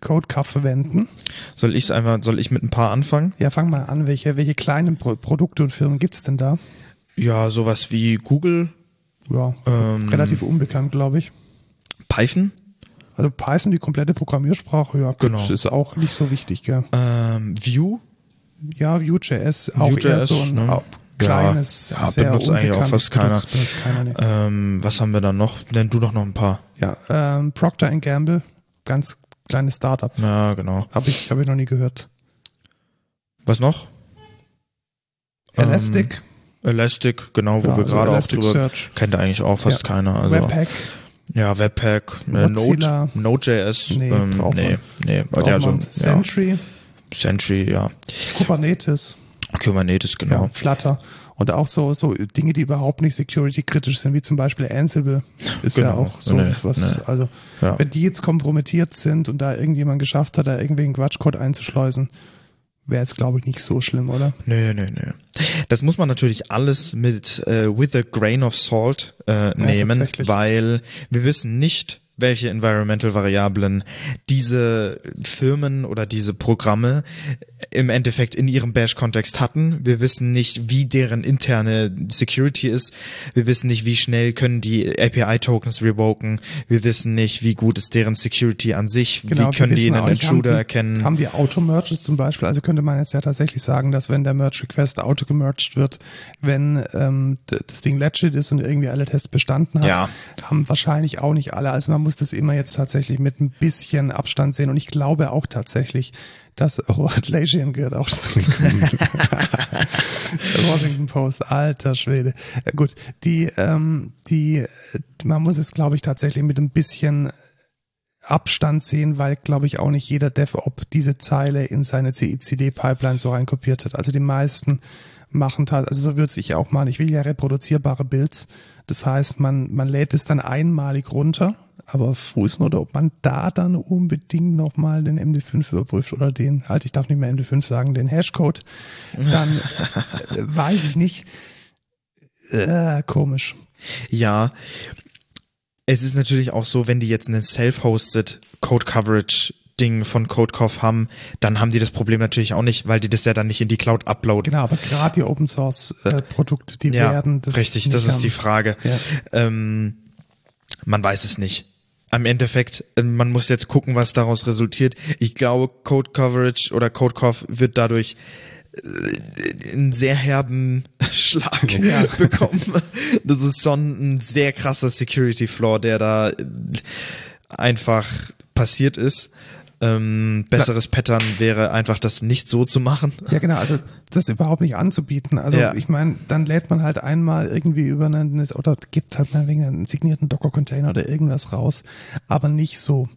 CodeCuff verwenden. Soll ich einfach, soll ich mit ein paar anfangen? Ja, fang mal an. Welche, welche kleinen Pro Produkte und Firmen gibt's denn da? Ja, sowas wie Google. Ja, ähm, relativ unbekannt, glaube ich. Python. Also Python, die komplette Programmiersprache, ja, gut, Genau. ist auch nicht so wichtig, gell? Ähm, Vue? Ja, Vue.js, auch Vue.js, eher so ein ne? kleines, Ja, sehr benutzt eigentlich auch fast keiner. benutzt, benutzt keiner nee. Ähm, was haben wir dann noch? Nenn du doch noch ein paar. Ja, ähm, Procter Gamble, ganz kleines Startup. Ja, genau. Habe ich, hab ich noch nie gehört. Was noch? Ähm, Elastic, Elastic, genau, wo ja, wir also gerade auch drüber Search, kennt eigentlich auch fast keiner. Also, Webpack, ja, Webpack, äh. Node, Node.js. Nee, ähm, nee, nee. braucht Ja, so, man. ja, Sentry, Sentry, ja. Kubernetes, Kubernetes, genau. ja, Flutter und auch so, so Dinge, die überhaupt nicht security-kritisch sind, wie zum Beispiel Ansible. Ist ja Genau. auch so Nee, was, nee. also Ja. wenn die jetzt kompromittiert sind und da irgendjemand geschafft hat, da irgendwelchen Quatschcode einzuschleusen, wäre jetzt, glaube ich, nicht so schlimm, oder? Nö, nö, nö. Das muss man natürlich alles mit äh, with a grain of salt äh, nehmen, weil wir wissen nicht, welche Environmental Variablen diese Firmen oder diese Programme im Endeffekt in ihrem Bash-Kontext hatten. Wir wissen nicht, wie deren interne Security ist. Wir wissen nicht, wie schnell können die API-Tokens revoken. Wir wissen nicht, wie gut ist deren Security an sich. Genau, wie können die einen Intruder haben die, erkennen. Haben die Auto-Merges zum Beispiel, also könnte man jetzt ja tatsächlich sagen, dass wenn der Merge-Request auto-gemerged wird, wenn ähm, das Ding legit ist und irgendwie alle Tests bestanden hat, Ja. haben wahrscheinlich auch nicht alle. Also man muss das immer jetzt tatsächlich mit ein bisschen Abstand sehen und ich glaube auch tatsächlich, dass oh, Atlassian gehört auch zu Washington Post, alter Schwede. Äh, gut, die, ähm, die, äh, man muss es, glaube ich, tatsächlich mit ein bisschen Abstand sehen, weil, glaube ich, auch nicht jeder DevOps diese Zeile in seine CICD-Pipeline so reinkopiert hat. Also die meisten machen halt, also so würde ich auch machen. Ich will ja reproduzierbare Builds. Das heißt, man, man lädt es dann einmalig runter, aber Fußnote, ob man da dann unbedingt nochmal den MD5 überprüft oder den, halt, ich darf nicht mehr MD5 sagen, den Hashcode, dann äh, weiß ich nicht. Äh, komisch. Ja, es ist natürlich auch so, wenn die jetzt einen self-hosted Code Coverage Ding von CodeCoff haben, dann haben die das Problem natürlich auch nicht, weil die das ja dann nicht in die Cloud uploaden. Genau, aber gerade die Open Source äh, Produkte, die Ja, werden das richtig, das ist haben. die Frage. Ja. Ähm, man weiß es nicht. Am Endeffekt, äh, man muss jetzt gucken, was daraus resultiert. Ich glaube, Code Coverage oder CodeCoff wird dadurch äh, einen sehr herben Schlag Ja. bekommen. Das ist schon ein sehr krasser Security Flaw, der da äh, einfach passiert ist. Ähm, besseres Pattern wäre einfach, das nicht so zu machen. Ja, genau, also das überhaupt nicht anzubieten. Also Ja. ich meine, dann lädt man halt einmal irgendwie über einen, oder gibt halt mal wegen einen signierten Docker-Container oder irgendwas raus, aber nicht so.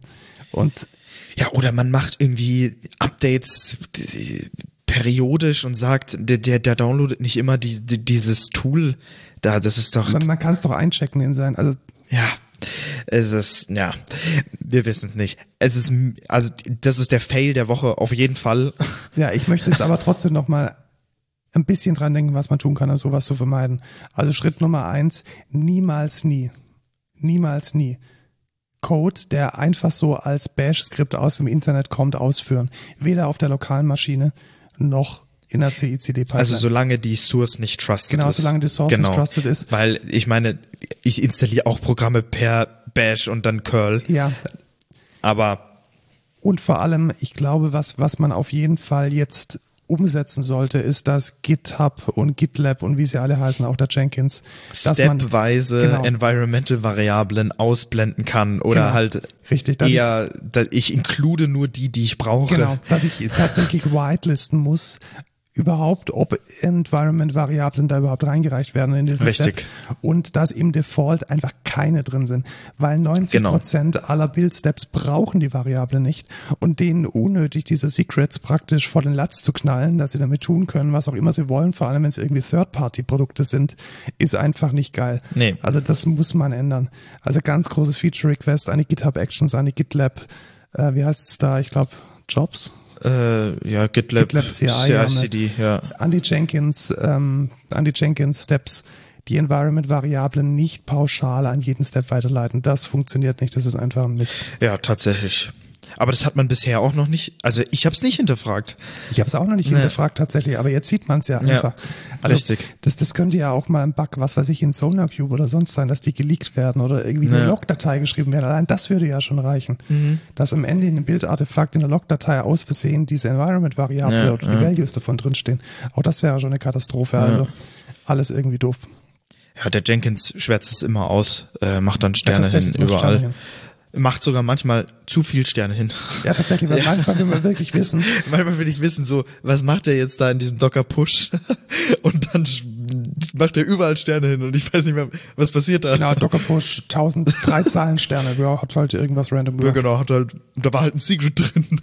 Und Ja, oder man macht irgendwie Updates periodisch und sagt, der, der, der downloadet nicht immer die, die, dieses Tool da, das ist doch, man, man kann es doch einchecken in sein. Also ja, es ist, ja, wir wissen es nicht. Es ist, also, das ist der Fail der Woche, auf jeden Fall. Ja, ich möchte jetzt aber trotzdem noch mal ein bisschen dran denken, was man tun kann, um sowas zu vermeiden. Also Schritt Nummer eins, niemals nie, niemals nie Code, der einfach so als Bash-Skript aus dem Internet kommt, ausführen. Weder auf der lokalen Maschine noch in der CICD-Pipeline. Also, solange die Source nicht trusted Genau, ist. solange die Source nicht trusted ist. Weil, ich meine, ich installiere auch Programme per Bash und dann Curl, ja, aber Und vor allem, ich glaube, was, was man auf jeden Fall jetzt umsetzen sollte, ist, dass GitHub und GitLab und wie sie alle heißen, auch der Jenkins, dass man stepweise genau. Environmental Variablen ausblenden kann oder Genau. halt Richtig, eher, da, ich include nur die, die ich brauche. Genau, dass ich tatsächlich whitelisten muss, überhaupt, ob Environment-Variablen da überhaupt reingereicht werden in diesen Richtig. Step. Und dass im Default einfach keine drin sind. Weil 90% Genau. Prozent aller Build-Steps brauchen die Variable nicht und denen unnötig diese Secrets praktisch vor den Latz zu knallen, dass sie damit tun können, was auch immer sie wollen, vor allem wenn es irgendwie Third-Party-Produkte sind, ist einfach nicht geil. Nee. Also das muss man ändern. Also ganz großes Feature-Request an die GitHub Actions, an die GitLab, äh, wie heißt es da? Ich glaube, Jobs Äh, ja, GitLab, GitLab CI, CI/CD, ja. an die Jenkins, ähm, an die Jenkins Steps die Environment-Variablen nicht pauschal an jeden Step weiterleiten. Das funktioniert nicht, das ist einfach ein Mist. Ja, tatsächlich. Aber das hat man bisher auch noch nicht, also ich habe es nicht hinterfragt. Ich habe es auch noch nicht nee. hinterfragt tatsächlich, aber jetzt sieht man es ja einfach. Ja, also, richtig. Das, das könnte ja auch mal ein Bug, was weiß ich, in SonarCube oder sonst sein, dass die geleakt werden oder irgendwie ja. eine Logdatei geschrieben werden. Allein das würde ja schon reichen. Mhm. Dass am Ende in dem Bildartefakt in der Logdatei aus Versehen diese Environment-Variable ja, oder die Values davon drinstehen. Auch das wäre schon eine Katastrophe. Also alles irgendwie doof. Ja, der Jenkins schwärzt es immer aus, äh, macht dann Sterne hin überall. Sterne hin macht sogar manchmal zu viel Sterne hin. Ja, tatsächlich, weil ja. manchmal will man wirklich wissen. manchmal will ich wissen, so, was macht er jetzt da in diesem Docker-Push? und dann macht er überall Sterne hin und ich weiß nicht mehr, was passiert da. Genau, Docker-Push, 1003 Zahlen Sterne, ja, hat halt irgendwas random gemacht. Ja, genau, hat halt, da war halt ein Secret drin.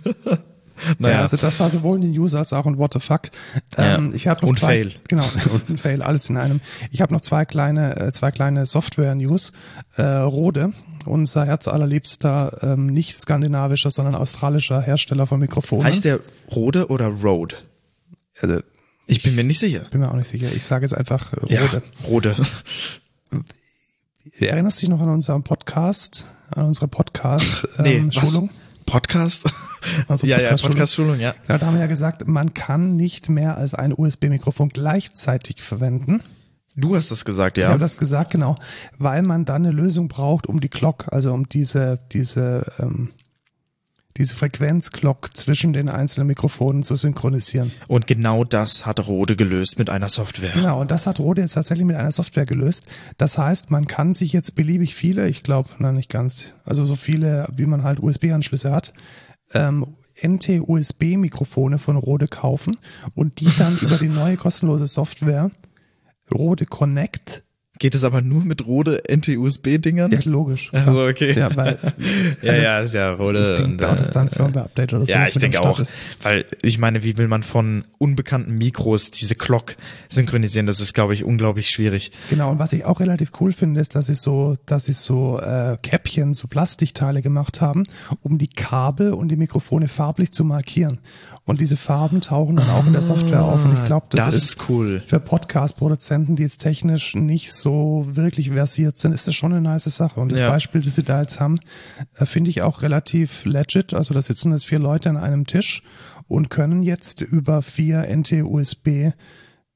naja. Ja, also das war sowohl in den User als auch in What the fuck. Ähm, ja. ich noch und zwei, Fail. Genau, und ein Fail, alles in einem. Ich habe noch zwei kleine, äh, zwei kleine Software-News. Äh, Rode unser herzallerliebster, ähm, nicht skandinavischer, sondern australischer Hersteller von Mikrofonen. Heißt der Rode oder Rode? Also, ich bin mir nicht sicher. Bin mir auch nicht sicher. Ich sage jetzt einfach Rode. Ja, Rode. Erinnerst du dich noch an unseren Podcast, an unsere Podcast-Schulung? Ähm, Podcast? Also ja, Podcast ja, Podcast-Schulung, ja. Genau, da haben wir ja gesagt, man kann nicht mehr als ein USB-Mikrofon gleichzeitig verwenden. Du hast das gesagt, ja. Ich habe das gesagt, genau, weil man dann eine Lösung braucht, um die Clock, also um diese diese ähm, diese Frequenzglock zwischen den einzelnen Mikrofonen zu synchronisieren. Und genau das hat Rode gelöst mit einer Software. Genau, und das hat Rode jetzt tatsächlich mit einer Software gelöst. Das heißt, man kann sich jetzt beliebig viele, ich glaube, nein, nicht ganz, also so viele, wie man halt USB-Anschlüsse hat, ähm, NT-USB-Mikrofone von Rode kaufen und die dann über die neue kostenlose Software Rode Connect. Geht es aber nur mit Rode NT-USB-Dingern? Ja, logisch. Also okay. Ja, weil, also, ja, ja, ist ja Rode. Ich denke, dauert das dann Firmware-Update oder so. Ja, ich denke auch. Ist. Weil, ich meine, wie will man von unbekannten Mikros diese Clock synchronisieren? Das ist, glaube ich, unglaublich schwierig. Genau, und was ich auch relativ cool finde, ist, dass sie so, dass sie so äh, Käppchen, so Plastikteile gemacht haben, um die Kabel und die Mikrofone farblich zu markieren. Und diese Farben tauchen dann auch in der Software auf. Und ich glaube, das, das, ist cool. Für Podcast-Produzenten, die jetzt technisch nicht so wirklich versiert sind, ist das schon eine nice Sache. Und das ja. Beispiel, das sie da jetzt haben, äh, finde ich auch relativ legit. Also da sitzen jetzt vier Leute an einem Tisch und können jetzt über vier NT-USB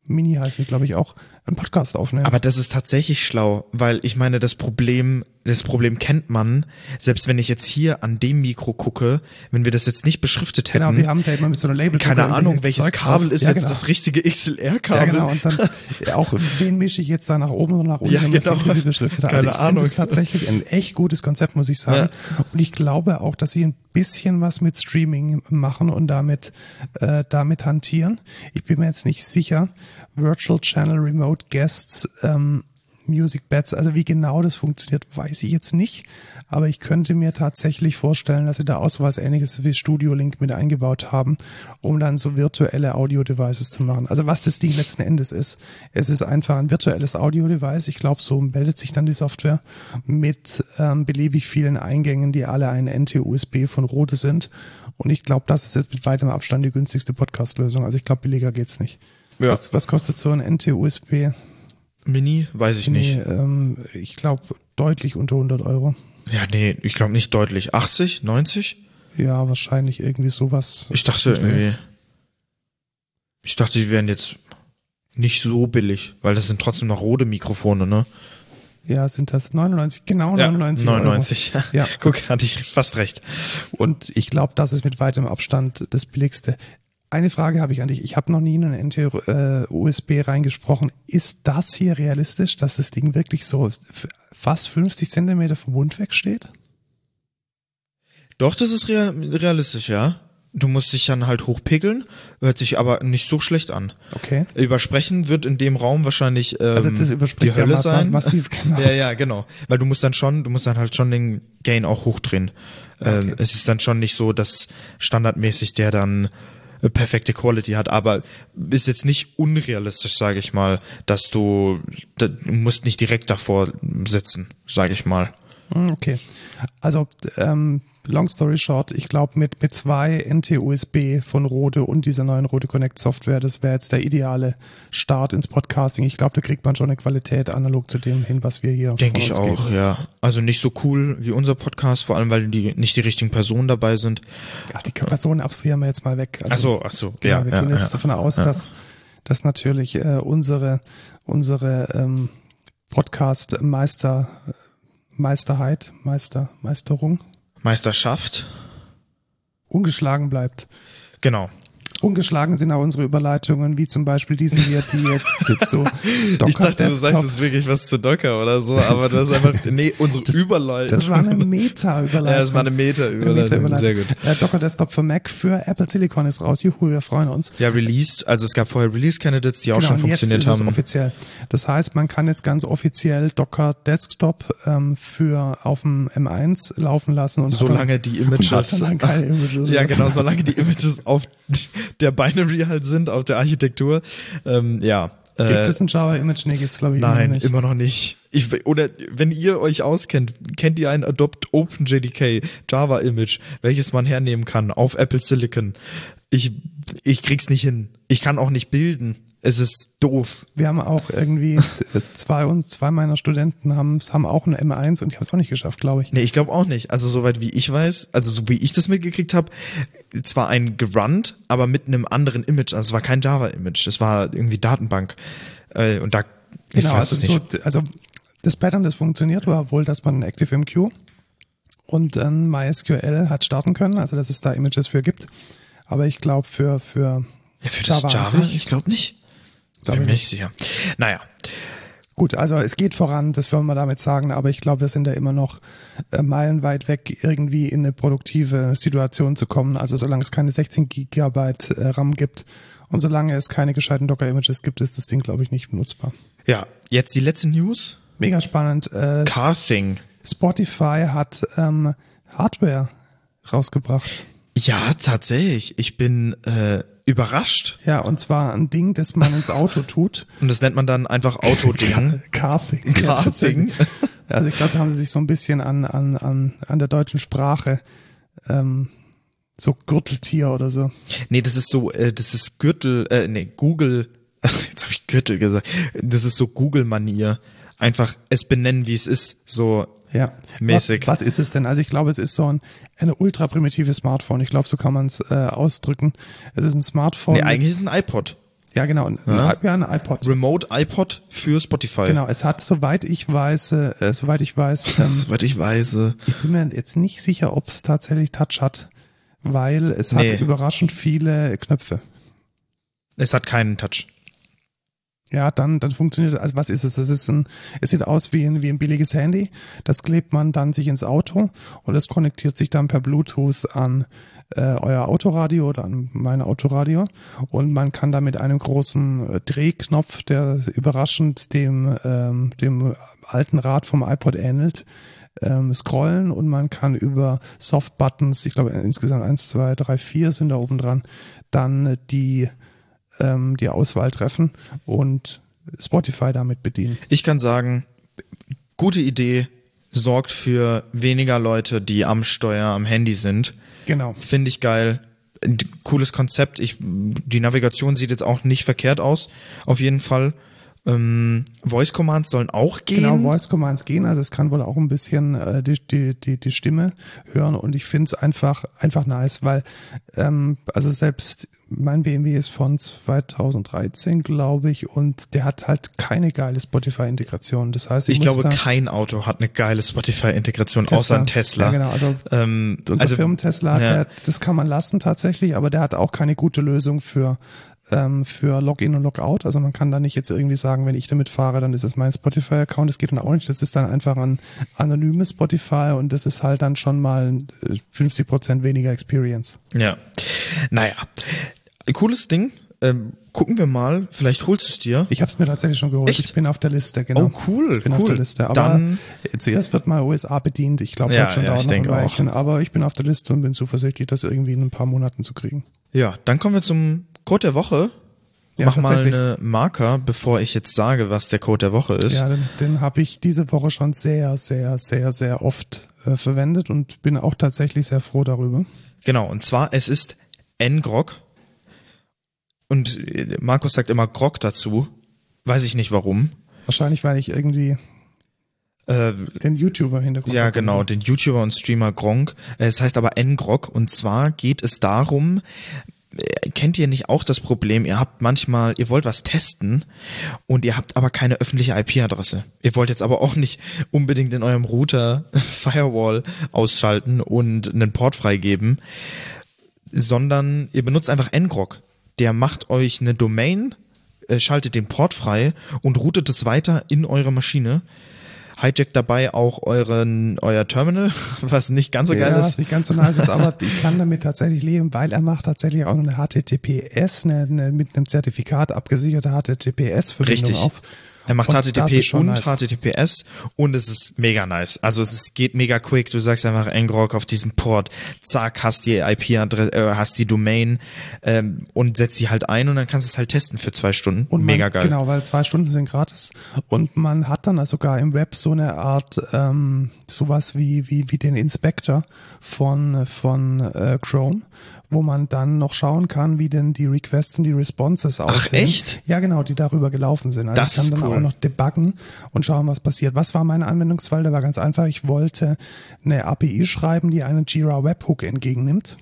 Mini heißen, glaube ich, auch einen Podcast aufnehmen. Aber das ist tatsächlich schlau, weil ich meine, das Problem das Problem kennt man, selbst wenn ich jetzt hier an dem Mikro gucke, wenn wir das jetzt nicht beschriftet hätten. Genau, wir haben da immer mit so einer Label. Keine Ahnung, welches Zeug Kabel ist ja, jetzt genau. das richtige XLR-Kabel. Ja, genau, und dann auch, wen mische ich jetzt da nach oben oder nach unten, ja, wenn genau. das beschriftet hat. Also ich finde das tatsächlich ein echt gutes Konzept, muss ich sagen. Ja. Und ich glaube auch, dass sie ein bisschen was mit Streaming machen und damit, äh, damit hantieren. Ich bin mir jetzt nicht sicher. Virtual Channel Remote Guests, ähm, Music Beds. Also wie genau das funktioniert, weiß ich jetzt nicht. Aber ich könnte mir tatsächlich vorstellen, dass sie da auch so was ähnliches wie Studio Link mit eingebaut haben, um dann so virtuelle Audio-Devices zu machen. Also was das Ding letzten Endes ist. Es ist einfach ein virtuelles Audio-Device. Ich glaube, so meldet sich dann die Software mit ähm, beliebig vielen Eingängen, die alle ein NT-USB von Rode sind. Und ich glaube, das ist jetzt mit weitem Abstand die günstigste Podcast-Lösung. Also ich glaube, billiger geht's nicht. Ja. Was, was kostet so ein NT-USB? Mini? Weiß ich nicht. Nee, ähm, ich glaube deutlich unter 100 Euro. Ja, nee, ich glaube nicht deutlich. 80, 90? Ja, wahrscheinlich irgendwie sowas. Ich dachte irgendwie. Ich dachte, die wären jetzt nicht so billig, weil das sind trotzdem noch rote Mikrofone, ne? Ja, sind das 99, genau 99 ja, 99, Euro. ja. Guck, hatte ich fast recht. Und ich glaube, das ist mit weitem Abstand das billigste. Eine Frage habe ich an dich. Ich habe noch nie in einen NT-USB äh, reingesprochen. Ist das hier realistisch, dass das Ding wirklich so fast 50 Zentimeter vom Mund wegsteht? Doch, das ist real realistisch, ja. Du musst dich dann halt hochpickeln, hört sich aber nicht so schlecht an. Okay. Übersprechen wird in dem Raum wahrscheinlich ähm, also das die Hölle ja sein. Massiv, genau. Ja, ja, genau. Weil du musst dann schon, du musst dann halt schon den Gain auch hochdrehen. Okay. Ähm, es ist dann schon nicht so, dass standardmäßig der dann äh, perfekte Quality hat, aber ist jetzt nicht unrealistisch, sage ich mal, dass du, du musst nicht direkt davor sitzen, sage ich mal. Hm, okay, also ähm, long story short, ich glaube mit, mit zwei NT-USB von Rode und dieser neuen Rode Connect Software, das wäre jetzt der ideale Start ins Podcasting. Ich glaube, da kriegt man schon eine Qualität analog zu dem hin, was wir hier Denke ich auch, geben. ja. Also nicht so cool wie unser Podcast, vor allem, weil die nicht die richtigen Personen dabei sind. Ja, die Personen abstrahieren wir jetzt mal weg. Also, ach so, ach so. Genau, ja, wir gehen ja, jetzt ja. davon aus, dass, dass natürlich äh, unsere, unsere ähm, Podcast-Meister Meisterheit, Meister, Meisterung. Meisterschaft. Ungeschlagen bleibt. Genau. Ungeschlagen sind auch unsere Überleitungen, wie zum Beispiel diese hier, die jetzt so Docker Ich dachte, Desktop. du sagst jetzt wirklich was zu Docker oder so, aber das ist einfach, nee, unsere das, Überleitung. Das war eine Meta-Überleitung. Ja, das war eine Meta-Überleitung. Meta Sehr gut. Äh, Docker Desktop für Mac für Apple Silicon ist raus. Juhu, wir freuen uns. Ja, released, also es gab vorher Release-Candidates, die auch genau, schon funktioniert jetzt ist haben. Es offiziell. Das heißt, man kann jetzt ganz offiziell Docker Desktop ähm, für auf dem M1 laufen lassen und solange die Images, solange keine Images ja genau, solange die Images auf der Binary halt sind, auf der Architektur. Ähm, ja. Gibt äh, es ein Java-Image? Nee, gibt's glaube ich nein, immer noch nicht. Immer noch nicht. Ich, oder wenn ihr euch auskennt, kennt ihr ein Adopt OpenJDK Java-Image, welches man hernehmen kann auf Apple Silicon? Ich, ich krieg's nicht hin. Ich kann auch nicht bilden es ist doof. Wir haben auch irgendwie zwei uns zwei meiner Studenten haben haben auch eine M1 und ich habe es auch nicht geschafft, glaube ich. Nee, ich glaube auch nicht. Also soweit wie ich weiß, also so wie ich das mitgekriegt habe, zwar ein Grunt, aber mit einem anderen Image. Also es war kein Java Image, es war irgendwie Datenbank. Äh, und da ich genau, weiß also, nicht. So, also das Pattern, das funktioniert, war wohl, dass man ActiveMQ und dann MySQL hat starten können, also dass es da Images für gibt. Aber ich glaube für für ja, für das Java, Java ich glaube nicht. Bin mir nicht sicher. Naja. Gut, also es geht voran, das wollen wir damit sagen, aber ich glaube, wir sind da immer noch äh, meilenweit weg, irgendwie in eine produktive Situation zu kommen. Also solange es keine 16 Gigabyte äh, RAM gibt und solange es keine gescheiten Docker-Images gibt, ist das Ding, glaube ich, nicht benutzbar. Ja, jetzt die letzte News. Mega spannend. Äh, Carthing. Spotify hat ähm, Hardware rausgebracht. Ja, tatsächlich. Ich bin äh, überrascht. Ja, und zwar ein Ding, das man ins Auto tut. Und das nennt man dann einfach Autoding. Carthing. Carthing. Also ich glaube, da haben sie sich so ein bisschen an, an, an, an der deutschen Sprache ähm, so Gürteltier oder so. Nee, das ist so, äh, das ist Gürtel, äh, nee, Google, jetzt habe ich Gürtel gesagt, das ist so Google-Manier. Einfach es benennen, wie es ist, so ja. mäßig. Was, was ist es denn? Also ich glaube, es ist so ein eine ultra primitive Smartphone. Ich glaube, so kann man es äh, ausdrücken. Es ist ein Smartphone. Nee, eigentlich ist es ein iPod. Ja, genau. Ein, ja? ja, ein iPod. Remote iPod für Spotify. Genau, es hat, soweit ich weiß, äh, soweit ich weiß. Ähm, soweit ich weiß. Äh, ich bin mir jetzt nicht sicher, ob es tatsächlich Touch hat, weil es nee. hat überraschend viele Knöpfe. Es hat keinen Touch. Ja, dann, dann funktioniert, also was ist es? Das ist ein, es sieht aus wie ein, wie ein billiges Handy. Das klebt man dann sich ins Auto und es konnektiert sich dann per Bluetooth an äh, euer Autoradio oder an mein Autoradio und man kann da mit einem großen äh, Drehknopf, der überraschend dem, ähm, dem alten Rad vom iPod ähnelt, ähm, scrollen und man kann über Soft-Buttons, ich glaube insgesamt eins, zwei, drei, vier sind da oben dran, dann die ähm, die Auswahl treffen und Spotify damit bedienen. Ich kann sagen, gute Idee, sorgt für weniger Leute, die am Steuer, am Handy sind. Genau. Finde ich geil. Cooles Konzept. Ich, die Navigation sieht jetzt auch nicht verkehrt aus. Auf jeden Fall. Ähm, Voice Commands sollen auch gehen. Genau, Voice Commands gehen. Also es kann wohl auch ein bisschen äh, die, die, die, die Stimme hören und ich finde es einfach, einfach nice, weil ähm, also selbst mein BMW ist von 2013, glaube ich, und der hat halt keine geile Spotify-Integration. Das heißt, ich, ich glaube, kein Auto hat eine geile Spotify-Integration außer ein Tesla. Ja, genau. Also ähm, unser also, Firmen-Tesla, ja. das kann man lassen tatsächlich, aber der hat auch keine gute Lösung für ähm, für Login und Logout. Also man kann da nicht jetzt irgendwie sagen, wenn ich damit fahre, dann ist es mein Spotify-Account. Das geht dann auch nicht. Das ist dann einfach ein anonymes Spotify und das ist halt dann schon mal 50 äh, Prozent weniger Experience. Ja. Naja. Cooles Ding. Ähm, gucken wir mal, vielleicht holst du es dir. Ich habe es mir tatsächlich schon geholt. Echt? Ich bin auf der Liste, genau. Oh, cool. Ich bin cool. auf der Liste. Aber Dann, zuerst wird mal USA bedient. Ich glaube, ja, schon ja, dauert ich noch Weilchen. Aber ich bin auf der Liste und bin zuversichtlich, das irgendwie in ein paar Monaten zu kriegen. Ja, dann kommen wir zum Code der Woche. Ja, Mach mal eine Marker, bevor ich jetzt sage, was der Code der Woche ist. Ja, den, den habe ich diese Woche schon sehr, sehr, sehr, sehr oft äh, verwendet und bin auch tatsächlich sehr froh darüber. Genau, und zwar, es ist N-Grog. Und äh, Markus sagt immer Grog dazu. Weiß ich nicht warum. Wahrscheinlich, weil ich irgendwie Äh, den YouTuber Hintergrund ja, genau, den YouTuber und Streamer Gronk. Äh, Es heißt aber N-Grog. Und zwar geht es darum, äh, kennt ihr nicht auch das Problem, ihr habt manchmal, ihr wollt was testen und ihr habt aber keine öffentliche IP-Adresse. Ihr wollt jetzt aber auch nicht unbedingt in eurem Router Firewall ausschalten und einen Port freigeben, sondern ihr benutzt einfach ngrok. Der macht euch eine Domain, äh, schaltet den Port frei und routet es weiter in eure Maschine. Hijackt dabei auch euren, euer Terminal, was nicht ganz so geil ja, ist. was nicht ganz so nice ist, aber ich kann damit tatsächlich leben, weil er macht tatsächlich auch eine HTTPS, eine, eine mit einem Zertifikat abgesicherte HTTPS-Verbindung Richtig. Er macht Und HTTP und nice. HTTPS und es ist mega nice. Also es ist, geht mega quick. Du sagst einfach ngrok auf diesem Port, zack, hast die IP-Adresse, äh, hast die Domain ähm, und setzt die halt ein und dann kannst du es halt testen für zwei Stunden. Und mega man, geil. Genau, weil zwei Stunden sind gratis. Und man hat dann also sogar im Web so eine Art, ähm, sowas wie, wie, wie den Inspector von, von äh, Chrome, wo man dann noch schauen kann, wie denn die Requests und die Responses aussehen. echt? Ja, genau, die darüber gelaufen sind. Also Das ich kann ist dann cool. auch noch debuggen und schauen, was passiert. Was war mein Anwendungsfall? Der war ganz einfach. Ich wollte eine API schreiben, die einen Jira Webhook entgegennimmt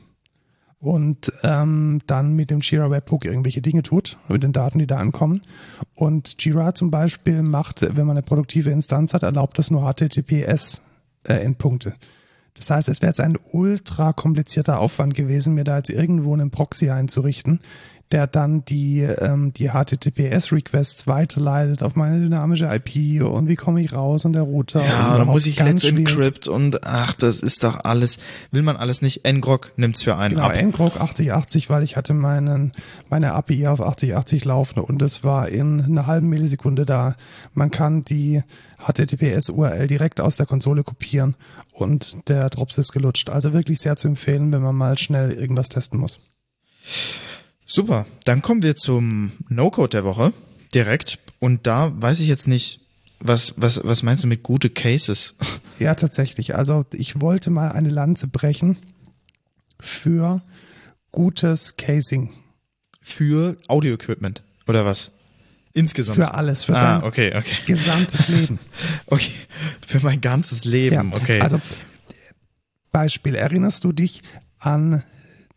und ähm, dann mit dem Jira Webhook irgendwelche Dinge tut, mit den Daten, die da ankommen. Und Jira zum Beispiel macht, wenn man eine produktive Instanz hat, erlaubt das nur HTTPS-Endpunkte. Das heißt, es wäre jetzt ein ultra komplizierter Aufwand gewesen, mir da jetzt irgendwo einen Proxy einzurichten, der dann die, ähm, die HTTPS-Requests weiterleitet auf meine dynamische IP und wie komme ich raus und der Router. Ja, dann muss ich ganz Let's. Encrypt und ach, das ist doch alles, will man alles nicht. ngrok nimmt's für einen Genau, ab. ngrok 8080, weil ich hatte meinen, meine API auf 8080 laufen und es war in einer halben Millisekunde da. Man kann die HTTPS-URL direkt aus der Konsole kopieren und der Drops ist gelutscht. Also wirklich sehr zu empfehlen, wenn man mal schnell irgendwas testen muss. Super, dann kommen wir zum No-Code der Woche direkt. Und da weiß ich jetzt nicht, was, was, was meinst du mit gute Cases? Ja, tatsächlich. Also ich wollte mal eine Lanze brechen für gutes Casing. Für Audio-Equipment oder was? Insgesamt. Für alles, für ah, dein okay, okay. gesamtes Leben. Okay, für mein ganzes Leben, okay. Also Beispiel, erinnerst du dich an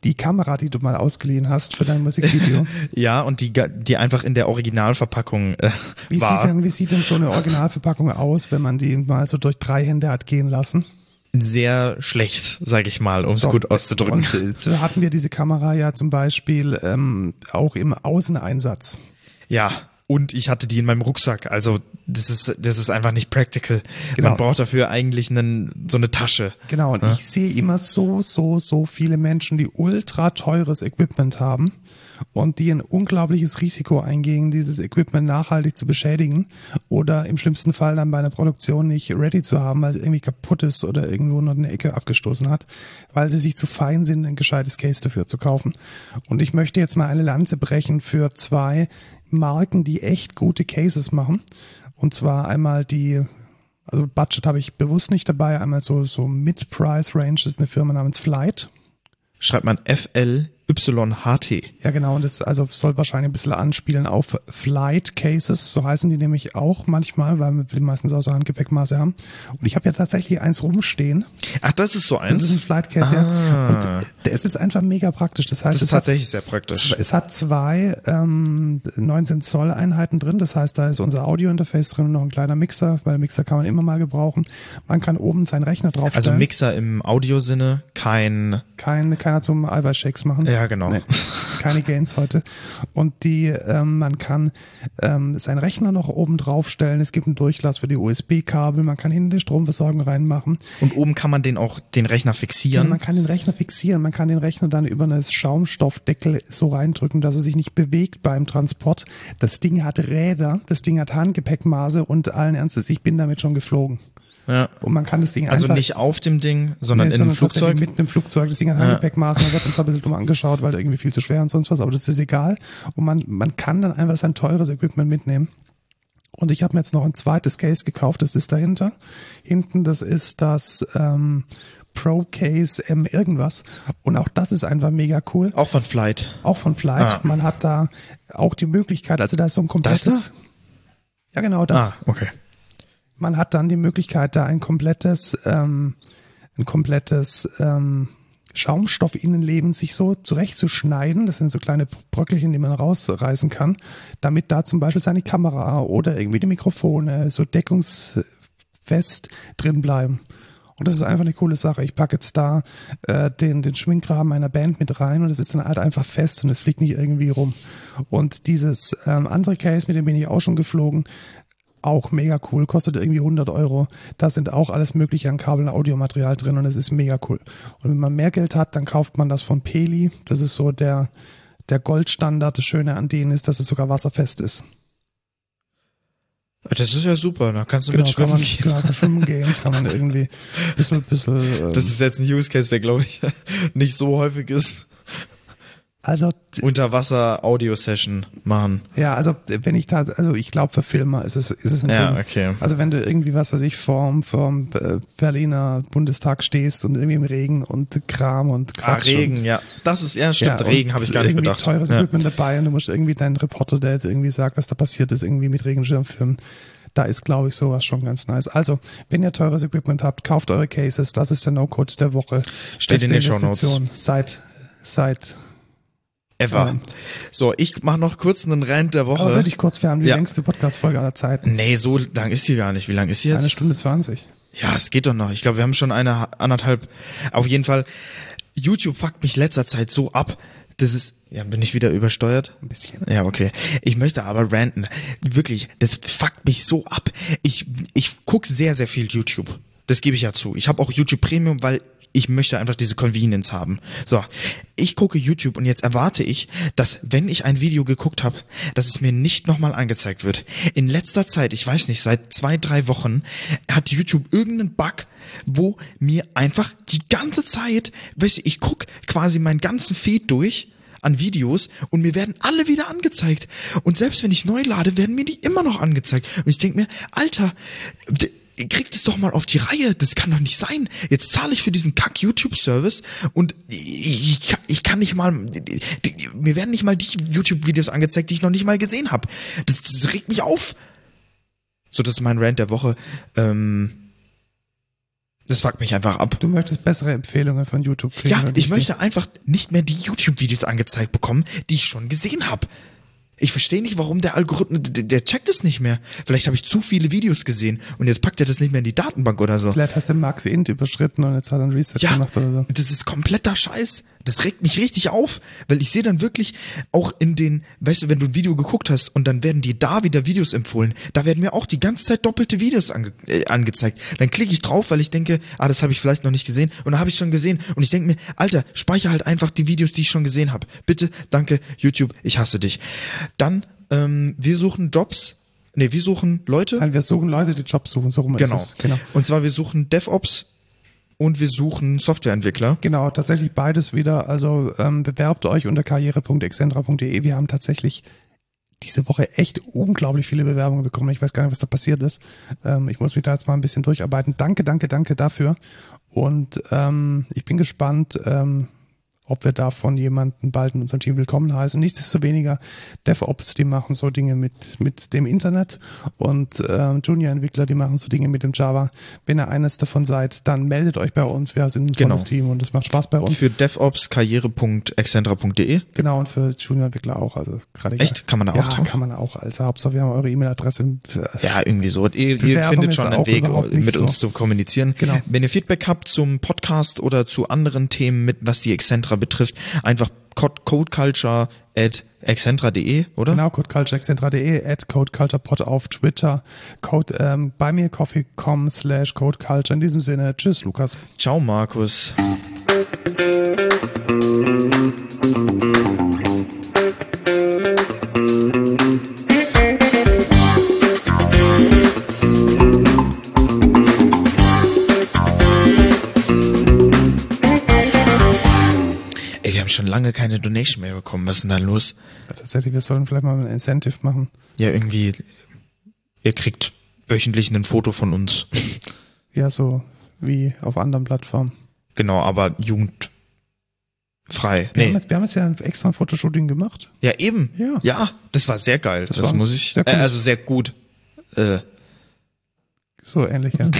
die Kamera, die du mal ausgeliehen hast für dein Musikvideo? ja, und die, die einfach in der Originalverpackung äh, Wie war. sieht, denn, wie sieht denn so eine Originalverpackung aus, wenn man die mal so durch drei Hände hat gehen lassen? Sehr schlecht, sage ich mal, um es So, gut auszudrücken. Und äh, so hatten wir diese Kamera ja zum Beispiel ähm, auch im Außeneinsatz. Ja, und ich hatte die in meinem Rucksack. Also das ist, das ist einfach nicht practical. Genau. Man braucht dafür eigentlich einen, so eine Tasche. Genau, und ich sehe immer so, so, so viele Menschen, die ultra teures Equipment haben und die ein unglaubliches Risiko eingehen, dieses Equipment nachhaltig zu beschädigen oder im schlimmsten Fall dann bei einer Produktion nicht ready zu haben, weil es irgendwie kaputt ist oder irgendwo noch eine Ecke abgestoßen hat, weil sie sich zu fein sind, ein gescheites Case dafür zu kaufen. Und ich möchte jetzt mal eine Lanze brechen für zwei Marken, die echt gute Cases machen. Und zwar einmal die also Budget habe ich bewusst nicht dabei. Einmal so, so Mid-Price-Range ist eine Firma namens Flight. Schreibt man FLYHT. Ja, genau. Und das also soll wahrscheinlich ein bisschen anspielen auf Flight Cases. So heißen die nämlich auch manchmal, weil wir meistens auch so Handgepäckmaße haben. Und ich habe ja tatsächlich eins rumstehen. Ach, das ist so Das ist ein eins. Flight Case, ja. Und es ist einfach mega praktisch. Das heißt, Das ist es hat tatsächlich sehr praktisch. Es hat zwei ähm, 19 Zoll Einheiten drin, das heißt, da ist unser Audio-Interface drin und noch ein kleiner Mixer, weil Mixer kann man immer mal gebrauchen. Man kann oben seinen Rechner draufstellen. Also Mixer im Audiosinne, kein. Kein, keiner zum Eiweißshakes machen. Ja, genau. Nee, keine Gains heute. Und die, ähm, man kann ähm, seinen Rechner noch oben draufstellen. Es gibt einen Durchlass für die USB-Kabel. Man kann hinten die Stromversorgung reinmachen. Und oben kann man den auch den Rechner Ja, fixieren. man kann den Rechner fixieren, man kann den Rechner dann über einen Schaumstoffdeckel so reindrücken, dass er sich nicht bewegt beim Transport. Das Ding hat Räder, das Ding hat Handgepäckmaße und allen Ernstes, ich bin damit schon geflogen. Ja. Und man kann das Ding Also nicht auf dem Ding, sondern Nee, in einem sondern Flugzeug. Mitten im Flugzeug. Das Ding hat Handgepäckmaße. Man wird uns zwar ein bisschen dumm angeschaut, weil irgendwie viel zu schwer und sonst was, aber das ist egal. Und man, man kann dann einfach sein teures Equipment mitnehmen Und ich habe mir jetzt noch ein zweites Case gekauft, das ist dahinter. Hinten, das ist das ähm, Pro Case M irgendwas. Und auch das ist einfach mega cool. Auch von Flight. Auch von Flight. Ah. Man hat da auch die Möglichkeit, also da ist so ein komplettes. Das Ja, genau, das. Ah, okay. Man hat dann die Möglichkeit, da ein komplettes, ähm, ein komplettes ähm, Schaumstoffinnenleben sich so zurechtzuschneiden. Das sind so kleine Bröckelchen, die man rausreißen kann, damit da zum Beispiel seine Kamera oder irgendwie die Mikrofone so deckungsfest drin bleiben. Und das ist einfach eine coole Sache. Ich packe jetzt da äh, den, den Schwingrahmen meiner Band mit rein und es ist dann halt einfach fest und es fliegt nicht irgendwie rum. Und dieses ähm, andere Case, mit dem bin ich auch schon geflogen, auch mega cool, kostet irgendwie 100 Euro. Da sind auch alles mögliche an Kabel und Audiomaterial drin und es ist mega cool. Und wenn man mehr Geld hat, dann kauft man das von Peli. Das ist so der, der Goldstandard. Das Schöne an denen ist, dass es sogar wasserfest ist. Das ist ja super, da kannst du Genau, mit kann schwimmen man, gehen. genau, kann schwimmen gehen, kann man irgendwie ein bisschen, bisschen ähm, Das ist jetzt ein Use Case, der glaube ich nicht so häufig ist. Also Unterwasser-Audio-Session machen. ja, also wenn ich da, also ich glaube für Filmer ist es, ist es ein Ja, Ding. okay. Also wenn du irgendwie was weiß ich vorm, vorm äh, Berliner Bundestag stehst und irgendwie im Regen und Kram und Ah, Quatsch Regen, und, ja. Das ist, ja, stimmt, Ja, Regen habe ich gar nicht bedacht. teures Ja. Equipment dabei und du musst irgendwie deinen Reporter, der jetzt irgendwie sagt, was da passiert ist, irgendwie mit Regenschirm filmen. Da ist, glaube ich, sowas schon ganz nice. Also, wenn ihr teures Equipment habt, kauft eure Cases. Das ist der No-Code der Woche. Steht in den Beste Shownotes. Investition Seit, seit, Ever. So, ich mache noch kurz einen Rant der aber Woche. würde ich kurz, wir haben die Ja. längste Podcast-Folge aller Zeiten. Nee, so lang ist sie gar nicht. Wie lang ist sie Eine jetzt? Stunde zwanzig. Ja, es geht doch noch. Ich glaube, wir haben schon eine ha- anderthalb. Auf jeden Fall, YouTube fuckt mich letzter Zeit so ab. Das ist, ja, bin ich wieder übersteuert? Ein bisschen. Ja, okay. Ich möchte aber ranten. Wirklich, das fuckt mich so ab. Ich, ich guck sehr, sehr viel YouTube. Das gebe ich ja zu. Ich habe auch YouTube Premium, weil ich möchte einfach diese Convenience haben. So, ich gucke YouTube und jetzt erwarte ich, dass wenn ich ein Video geguckt habe, dass es mir nicht nochmal angezeigt wird. In letzter Zeit, ich weiß nicht, seit zwei, drei Wochen hat YouTube irgendeinen Bug, wo mir einfach die ganze Zeit, weißt du, ich guck quasi meinen ganzen Feed durch an Videos und mir werden alle wieder angezeigt. Und selbst wenn ich neu lade, werden mir die immer noch angezeigt. Und ich denke mir, Alter, kriegt es doch mal auf die Reihe. Das kann doch nicht sein. Jetzt zahle ich für diesen kack YouTube-Service und ich, kann- ich kann nicht mal, die, die, mir werden nicht mal die YouTube-Videos angezeigt, die ich noch nicht mal gesehen habe. Das, das regt mich auf. So, das ist mein Rant der Woche. Ähm, das fuckt mich einfach ab. Du möchtest bessere Empfehlungen von YouTube kriegen. Ja, ich möchte einfach nicht mehr die YouTube-Videos angezeigt bekommen, die ich schon gesehen habe. Ich verstehe nicht, warum der Algorithmus, der, der checkt es nicht mehr. Vielleicht habe ich zu viele Videos gesehen und jetzt packt er das nicht mehr in die Datenbank oder so. Vielleicht hast du Max Int überschritten und jetzt hat er einen Reset Ja, gemacht oder so. das ist kompletter Scheiß. Das regt mich richtig auf, weil ich sehe dann wirklich auch in den, weißt du, wenn du ein Video geguckt hast und dann werden dir da wieder Videos empfohlen, da werden mir auch die ganze Zeit doppelte Videos ange äh, angezeigt. Dann klicke ich drauf, weil ich denke, ah, das habe ich vielleicht noch nicht gesehen und dann habe ich schon gesehen und ich denke mir, Alter, speichere halt einfach die Videos, die ich schon gesehen habe. Bitte, danke, YouTube, ich hasse dich. Dann, ähm, wir suchen Jobs. Nee, wir suchen Leute. Nein, wir suchen Leute, die Jobs suchen, so rum Genau. ist es. Genau. Und zwar wir suchen DevOps und wir suchen Softwareentwickler. Genau, tatsächlich beides wieder. Also ähm, bewerbt euch unter karriere.excentra.de. Wir haben tatsächlich diese Woche echt unglaublich viele Bewerbungen bekommen. Ich weiß gar nicht, was da passiert ist. Ähm, ich muss mich da jetzt mal ein bisschen durcharbeiten. Danke, danke, danke dafür. Und ähm, ich bin gespannt, ähm, ob wir davon jemanden bald in unserem Team willkommen heißen. Nichtsdestoweniger, DevOps, die machen so Dinge mit, mit dem Internet und ähm, Junior-Entwickler, die machen so Dinge mit dem Java. Wenn ihr eines davon seid, dann meldet euch bei uns. Wir sind ein Genau. tolles Team und es macht Spaß bei uns. Für DevOps karriere.excentra.de. Genau, und für Junior-Entwickler auch. Also gerade Echt? Kann man da auch ja, drauf? kann man auch. Also Hauptsache, wir haben eure E-Mail-Adresse. Ja, irgendwie so. Ihr, ihr findet schon einen Weg, mit so. uns zu kommunizieren. Genau. Wenn ihr Feedback habt zum Podcast oder zu anderen Themen, mit was die Excentra betrifft, einfach code- codeculture at excentra.de, oder? Genau, codecultureexcentra.de, at codeculturepod auf Twitter, code, ähm, bei mir coffee.com slash codeculture. In diesem Sinne, tschüss, Lukas. Ciao, Markus. Haben schon lange keine Donation mehr bekommen. Was ist denn da los? Tatsächlich, wir sollen vielleicht mal ein Incentive machen. Ja, irgendwie ihr kriegt wöchentlich ein Foto von uns. Ja, so wie auf anderen Plattformen. Genau, aber jugendfrei. Wir, haben Nee. jetzt, wir haben jetzt ja ein extra Fotoshooting gemacht. Ja, eben. Ja. Ja, das war sehr geil. Das, Das muss ich. sehr äh, also sehr gut. Äh, So ähnlich, ja.